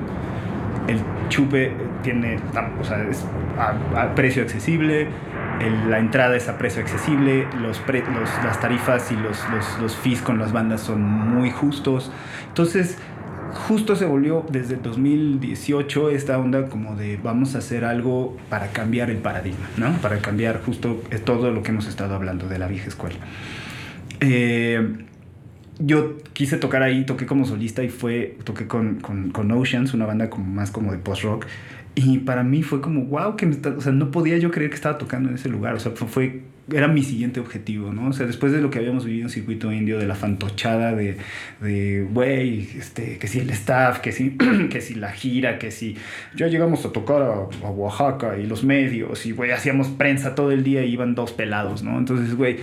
El chupe tiene, o sea, es a, precio accesible, la entrada es a precio accesible, los, pre, los las tarifas y los, los, los, fees con las bandas son muy justos. Entonces, justo se volvió desde 2018 esta onda como de vamos a hacer algo para cambiar el paradigma, ¿no? Para cambiar justo todo lo que hemos estado hablando de la vieja escuela. Eh, yo quise tocar ahí, toqué como solista y fue, toqué con, con, con Oceans, una banda como más como de post-rock. Y para mí fue como, wow, que me o sea, no podía yo creer que estaba tocando en ese lugar. O sea, fue, era mi siguiente objetivo, ¿no? O sea, después de lo que habíamos vivido en Circuito Indio, de la fantochada de, de güey, este, que si el staff, que si, [clears throat] que la gira, que si ya llegamos a tocar a, a Oaxaca y los medios, y güey, hacíamos prensa todo el día y iban dos pelados, ¿no? Entonces, güey,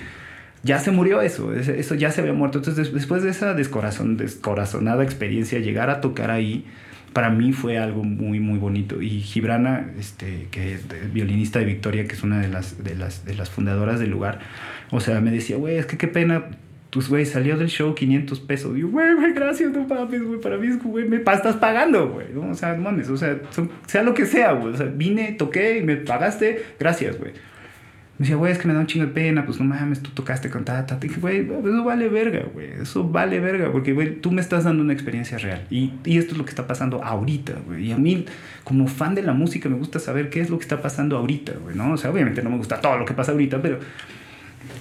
ya se murió eso, eso ya se había muerto. Entonces, después de esa descorazon, descorazonada experiencia, llegar a tocar ahí, para mí fue algo muy, muy bonito. Y Gibrana, este, que violinista de Victoria, que es una de las, de las, de las fundadoras del lugar, o sea, me decía, güey, es que qué pena, pues, güey, salió del show 500 pesos. Y güey, güey, gracias, no mames, güey, para mí es, güey, me estás pagando, güey. O sea, mames, o sea, son, sea lo que sea, güey, o sea, vine, toqué y me pagaste, gracias, güey. Me decía, güey, es que me da un chingo de pena, pues no mames, tú tocaste con tata. Dije, güey, eso vale verga, güey. Eso vale verga, porque, güey, tú me estás dando una experiencia real. Y, y esto es lo que está pasando ahorita, güey. Y a mí, como fan de la música, me gusta saber qué es lo que está pasando ahorita, güey, ¿no? O sea, obviamente no me gusta todo lo que pasa ahorita, pero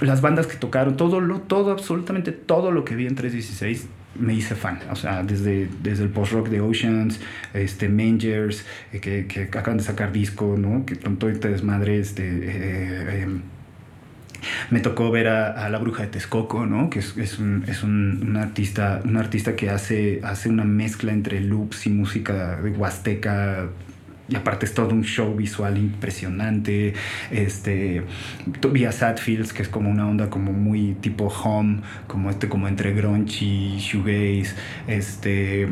las bandas que tocaron, todo, lo, todo, absolutamente todo lo que vi en 316 me hice fan, o sea, desde, desde el post-rock de Oceans, este, Mangers, eh, que, que, acaban de sacar disco, ¿no? Que con todo este desmadre, este, eh, eh, me tocó ver a, a, La Bruja de Texcoco, ¿no? Que es, es, un, es un, un, artista, un artista que hace, hace una mezcla entre loops y música de huasteca, y aparte es todo un show visual impresionante. Este, vía Sadfields, que es como una onda como muy tipo home, como este como entre grunge y shoegaze. Este,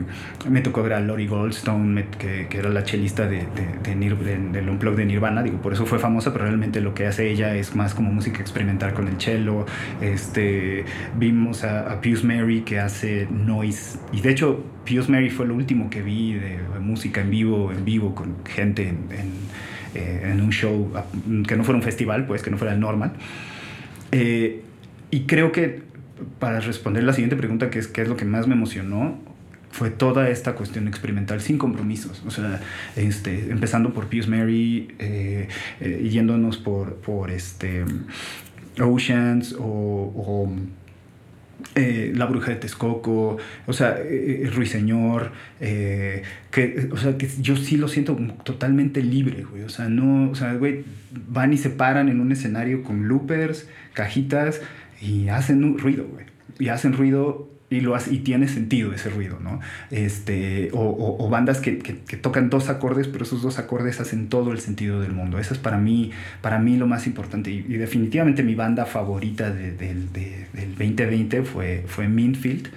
me tocó ver a Lori Goldstone, que, que, era la chelista de, de, de, Nir, de, del de Nirvana, digo, por eso fue famosa, pero realmente lo que hace ella es más como música experimental con el cello. Este, vimos a, a Pius Mary que hace noise, y de hecho Pius Mary fue lo último que vi de, música en vivo, en vivo, con gente en, en, en, un show que no fuera un festival, pues que no fuera el normal. y creo que para responder la siguiente pregunta, que es qué es lo que más me emocionó, fue toda esta cuestión experimental sin compromisos. O sea, este, empezando por Pius Mary, eh, eh, yéndonos por, por este, Oceans o, eh, La Bruja de Texcoco, o sea, Ruiseñor, que, o sea, que yo sí lo siento totalmente libre, güey. O sea, no, o sea, güey, van y se paran en un escenario con loopers, cajitas y hacen un ruido, güey. Y hacen ruido y, lo hace, y tiene sentido ese ruido, ¿no? Este, o, o, bandas que, que, tocan dos acordes, pero esos dos acordes hacen todo el sentido del mundo. Eso es para mí, para mí lo más importante. Y, definitivamente mi banda favorita de, del 2020 fue, fue Minfield.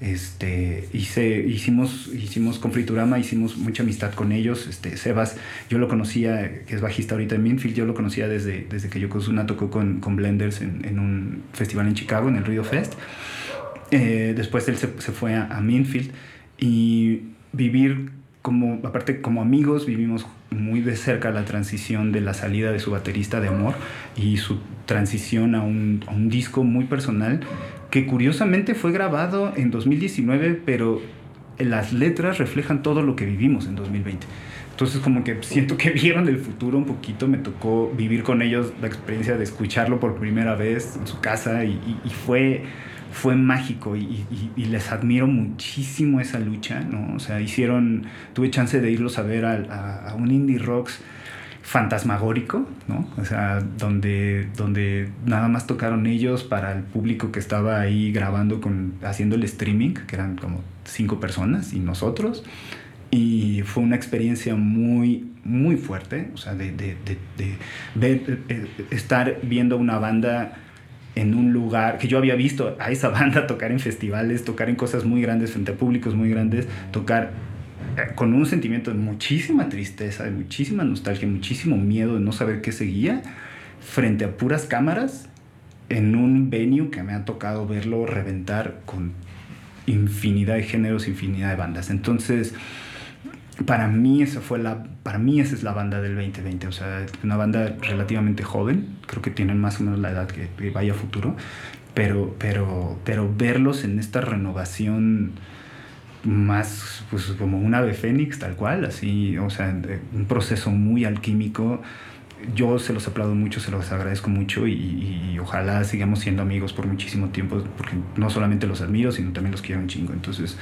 Este, hice, hicimos, hicimos con Friturama, hicimos mucha amistad con ellos. Este, Sebas, yo lo conocía, que es bajista ahorita en Minfield, yo lo conocía desde, desde que Yokozuna tocó con, con Blenders en, en un festival en Chicago, en el Rio Fest. Eh, después él se, se fue a, a, Minfield y vivir como, aparte como amigos, vivimos muy de cerca la transición de la salida de su baterista de Amor y su transición a un, a un disco muy personal que curiosamente fue grabado en 2019, pero las letras reflejan todo lo que vivimos en 2020. Entonces como que siento que [laughs] vieron el futuro un poquito, me tocó vivir con ellos la experiencia de escucharlo por primera vez en su casa y, y, y fue fue mágico y, les admiro muchísimo esa lucha, ¿no? O sea, hicieron, tuve chance de irlos a ver a, un indie rocks fantasmagórico, ¿no? O sea, donde, donde nada más tocaron ellos para el público que estaba ahí grabando, con, haciendo el streaming, que eran como cinco personas y nosotros. Y fue una experiencia muy, muy fuerte, o sea, de, de, de, de eh, estar viendo una banda en un lugar que yo había visto a esa [laughs] banda tocar en festivales, tocar en cosas muy grandes, frente a públicos muy grandes, tocar eh, con un sentimiento de muchísima tristeza, de muchísima nostalgia, muchísimo miedo de no saber qué seguía, frente a puras cámaras, en un venue que me ha tocado verlo reventar con infinidad de géneros, infinidad de bandas. Entonces, para mí esa fue la para mí esa es la banda del 2020 o sea una banda relativamente joven creo que tienen más o menos la edad que, vaya futuro pero pero pero verlos en esta renovación más pues como un ave fénix tal cual así o sea un proceso muy alquímico yo se los aplaudo mucho, se los agradezco mucho y, ojalá sigamos siendo amigos por muchísimo tiempo, porque no solamente los admiro, sino también los quiero un chingo. Entonces,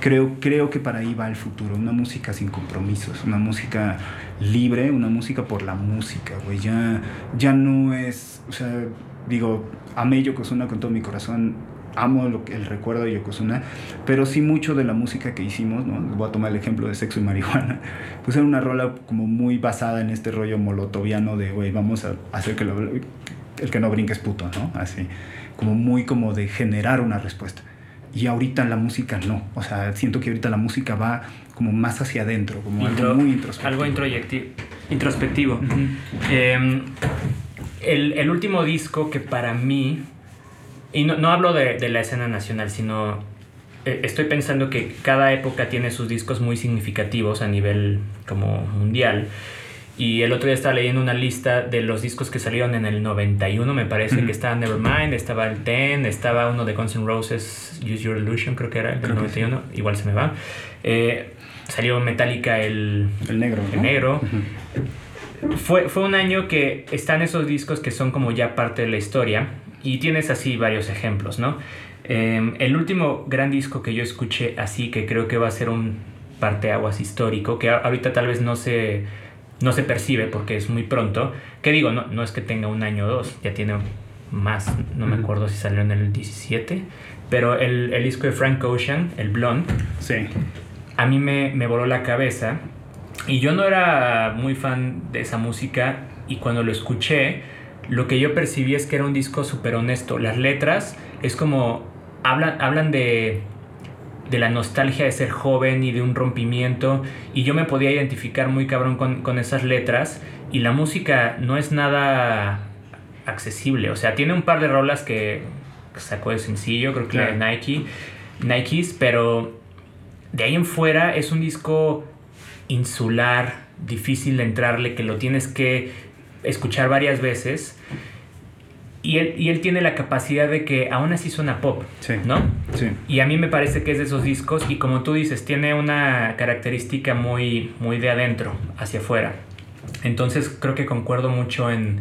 creo, creo que para ahí va el futuro, una música sin compromisos, una música libre, una música por la música, güey. Ya, ya no es, o sea, digo, amé Yokozuna con todo mi corazón, amo lo, el recuerdo de Yokozuna, pero sí mucho de la música que hicimos, ¿no? Voy a tomar el ejemplo de Sexo y Marihuana. [laughs] Pues era una rola como muy basada en este rollo molotoviano de, güey, vamos a hacer que el que no brinque es puto, ¿no? Así, como muy como de generar una respuesta. Y ahorita la música no, o sea, siento que ahorita la música va como más hacia adentro, como algo muy introspectivo. Algo introspectivo. Em, el, el último disco que para mí y no, no hablo de, de, la escena nacional, sino eh, estoy pensando que cada época tiene sus discos muy significativos a nivel como mundial. Y el otro día estaba leyendo una lista de los discos que salieron en el 91, me parece que estaba Nevermind, estaba el Ten, estaba uno de Guns N' Roses, Use Your Illusion, creo que era el 91, igual se me va. Eh, salió Metallica el, el negro. El negro. fue, fue un año que están esos discos que son como ya parte de la historia y tienes así varios ejemplos, ¿no? Em, el último gran disco que yo escuché así, que creo que va a ser un parteaguas histórico, que ahorita tal vez no se, no se percibe porque es muy pronto, que digo, no, no es que tenga un año o dos, ya tiene más, no me acuerdo si salió en el 17, pero el, el disco de Frank Ocean, el Blonde, sí. a mí me, me voló la cabeza y yo no era muy fan de esa música y cuando lo escuché, lo que yo percibí es que era un disco súper honesto. Las letras es como hablan, hablan de, de la nostalgia de ser joven y de un rompimiento y yo me podía identificar muy cabrón con, con esas letras y la música no es nada accesible. O sea, tiene un par de rolas que sacó de sencillo, creo que la de Nike, Nikes, pero de ahí en fuera es un disco insular, difícil de entrarle, que lo tienes que escuchar varias veces. Y él, y él tiene la capacidad de que aún así suena pop, Sí. ¿no? Sí. Y a mí me parece que es de esos discos y como tú dices, tiene una característica muy, muy de adentro hacia afuera. Entonces creo que concuerdo mucho en,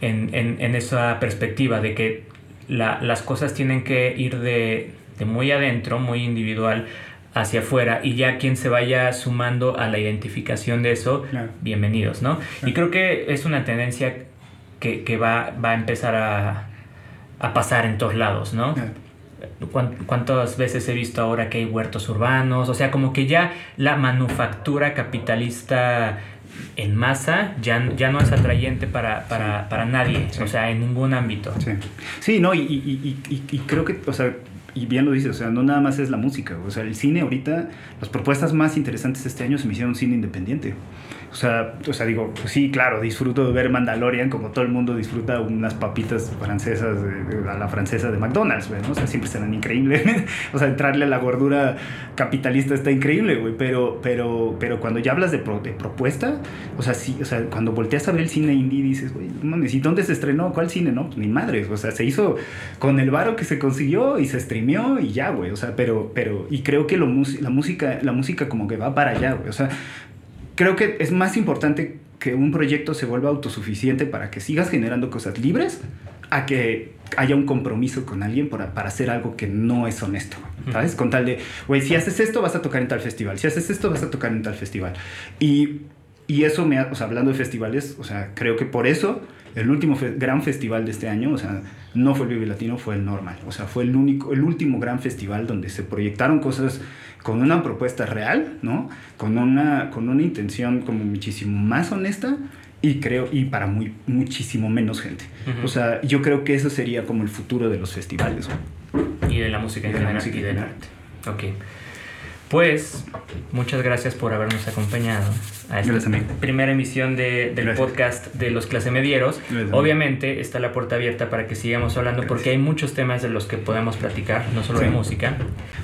en, en- en esa perspectiva de que la- las cosas tienen que ir de, de muy adentro, muy individual, hacia afuera y ya quien se vaya sumando a la identificación de eso, Claro. bienvenidos, ¿no? Y creo que es una tendencia que, que va, va a empezar a, a pasar en todos lados, ¿no? Claro. ¿Cuán- ¿Cuántas veces he visto ahora que hay huertos urbanos? O sea, como que ya la manufactura capitalista en masa ya, ya no es atrayente para, para, para nadie, Sí. o sea, en ningún ámbito. Sí, sí no, y, y- y creo que, o sea, y bien lo dices, o sea, no nada más es la música, o sea, el cine ahorita, las propuestas más interesantes este año se me hicieron cine independiente. O sea, o sea, digo, pues sí, claro, disfruto de ver Mandalorian como todo el mundo disfruta unas papitas francesas de- a la francesa de McDonald's, güey, ¿no? O sea, siempre serán increíbles. [laughs] o sea, entrarle a la gordura capitalista está increíble, güey, pero, pero, pero cuando ya hablas de, pro- propuesta, o sea, sí, o sea, cuando volteas a ver el cine indie dices, güey, mames, ¿y dónde se estrenó? ¿Cuál cine? No, pues ni madres, o sea, se hizo con el varo que se consiguió y se streameó y ya, güey, o sea, pero, pero, y creo que lo, la música, la música como que va para allá, güey, o sea, creo que es más importante que un proyecto se vuelva autosuficiente para que sigas generando cosas libres a que haya un compromiso con alguien para, para hacer algo que no es honesto, ¿sabes? Con tal de, güey, si haces esto vas a tocar en tal festival, si haces esto vas a tocar en tal festival. Y, y eso me, ha- o sea, hablando de festivales, o sea, creo que por eso el último fe- gran festival de este año, o sea, no fue el Vive Latino, fue el Normal, o sea, fue el único, el último gran festival donde se proyectaron cosas con una propuesta real, ¿no? Con una, con una intención como muchísimo más honesta y creo, y para muy, muchísimo menos gente. O sea, yo creo que eso sería como el futuro de los festivales. Y de la música en Y la general y en del arte. Ok. Pues, muchas gracias por habernos acompañado a esta Gracias, primera emisión de- del Gracias. podcast de los clase medieros. Gracias. Obviamente está la puerta abierta para que sigamos hablando porque hay muchos temas de los que podemos platicar, no solo de Sí. música.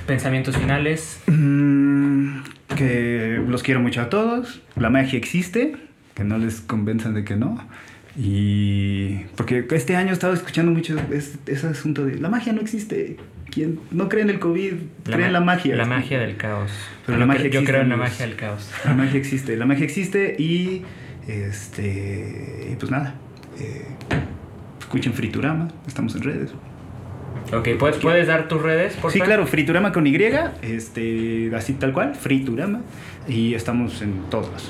Pensamientos finales. Mm, que los quiero mucho a todos. La magia existe. Que no les convenzan de que no. Y porque este año he estado escuchando mucho es- ese asunto de la magia no existe. Quien no cree en el COVID, cree en la magia. La magia del caos. Pero Yo la magia Yo creo en la magia del caos. La magia existe. La magia existe y este pues nada. eh, escuchen Friturama. Estamos en redes. Ok, ¿puedes, ¿puedes dar tus redes, por Sí, favor? claro, Friturama con Y, este, así tal cual, Friturama. Y estamos en todos.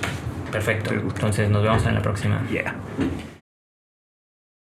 Perfecto. Entonces nos vemos en la próxima. Yeah.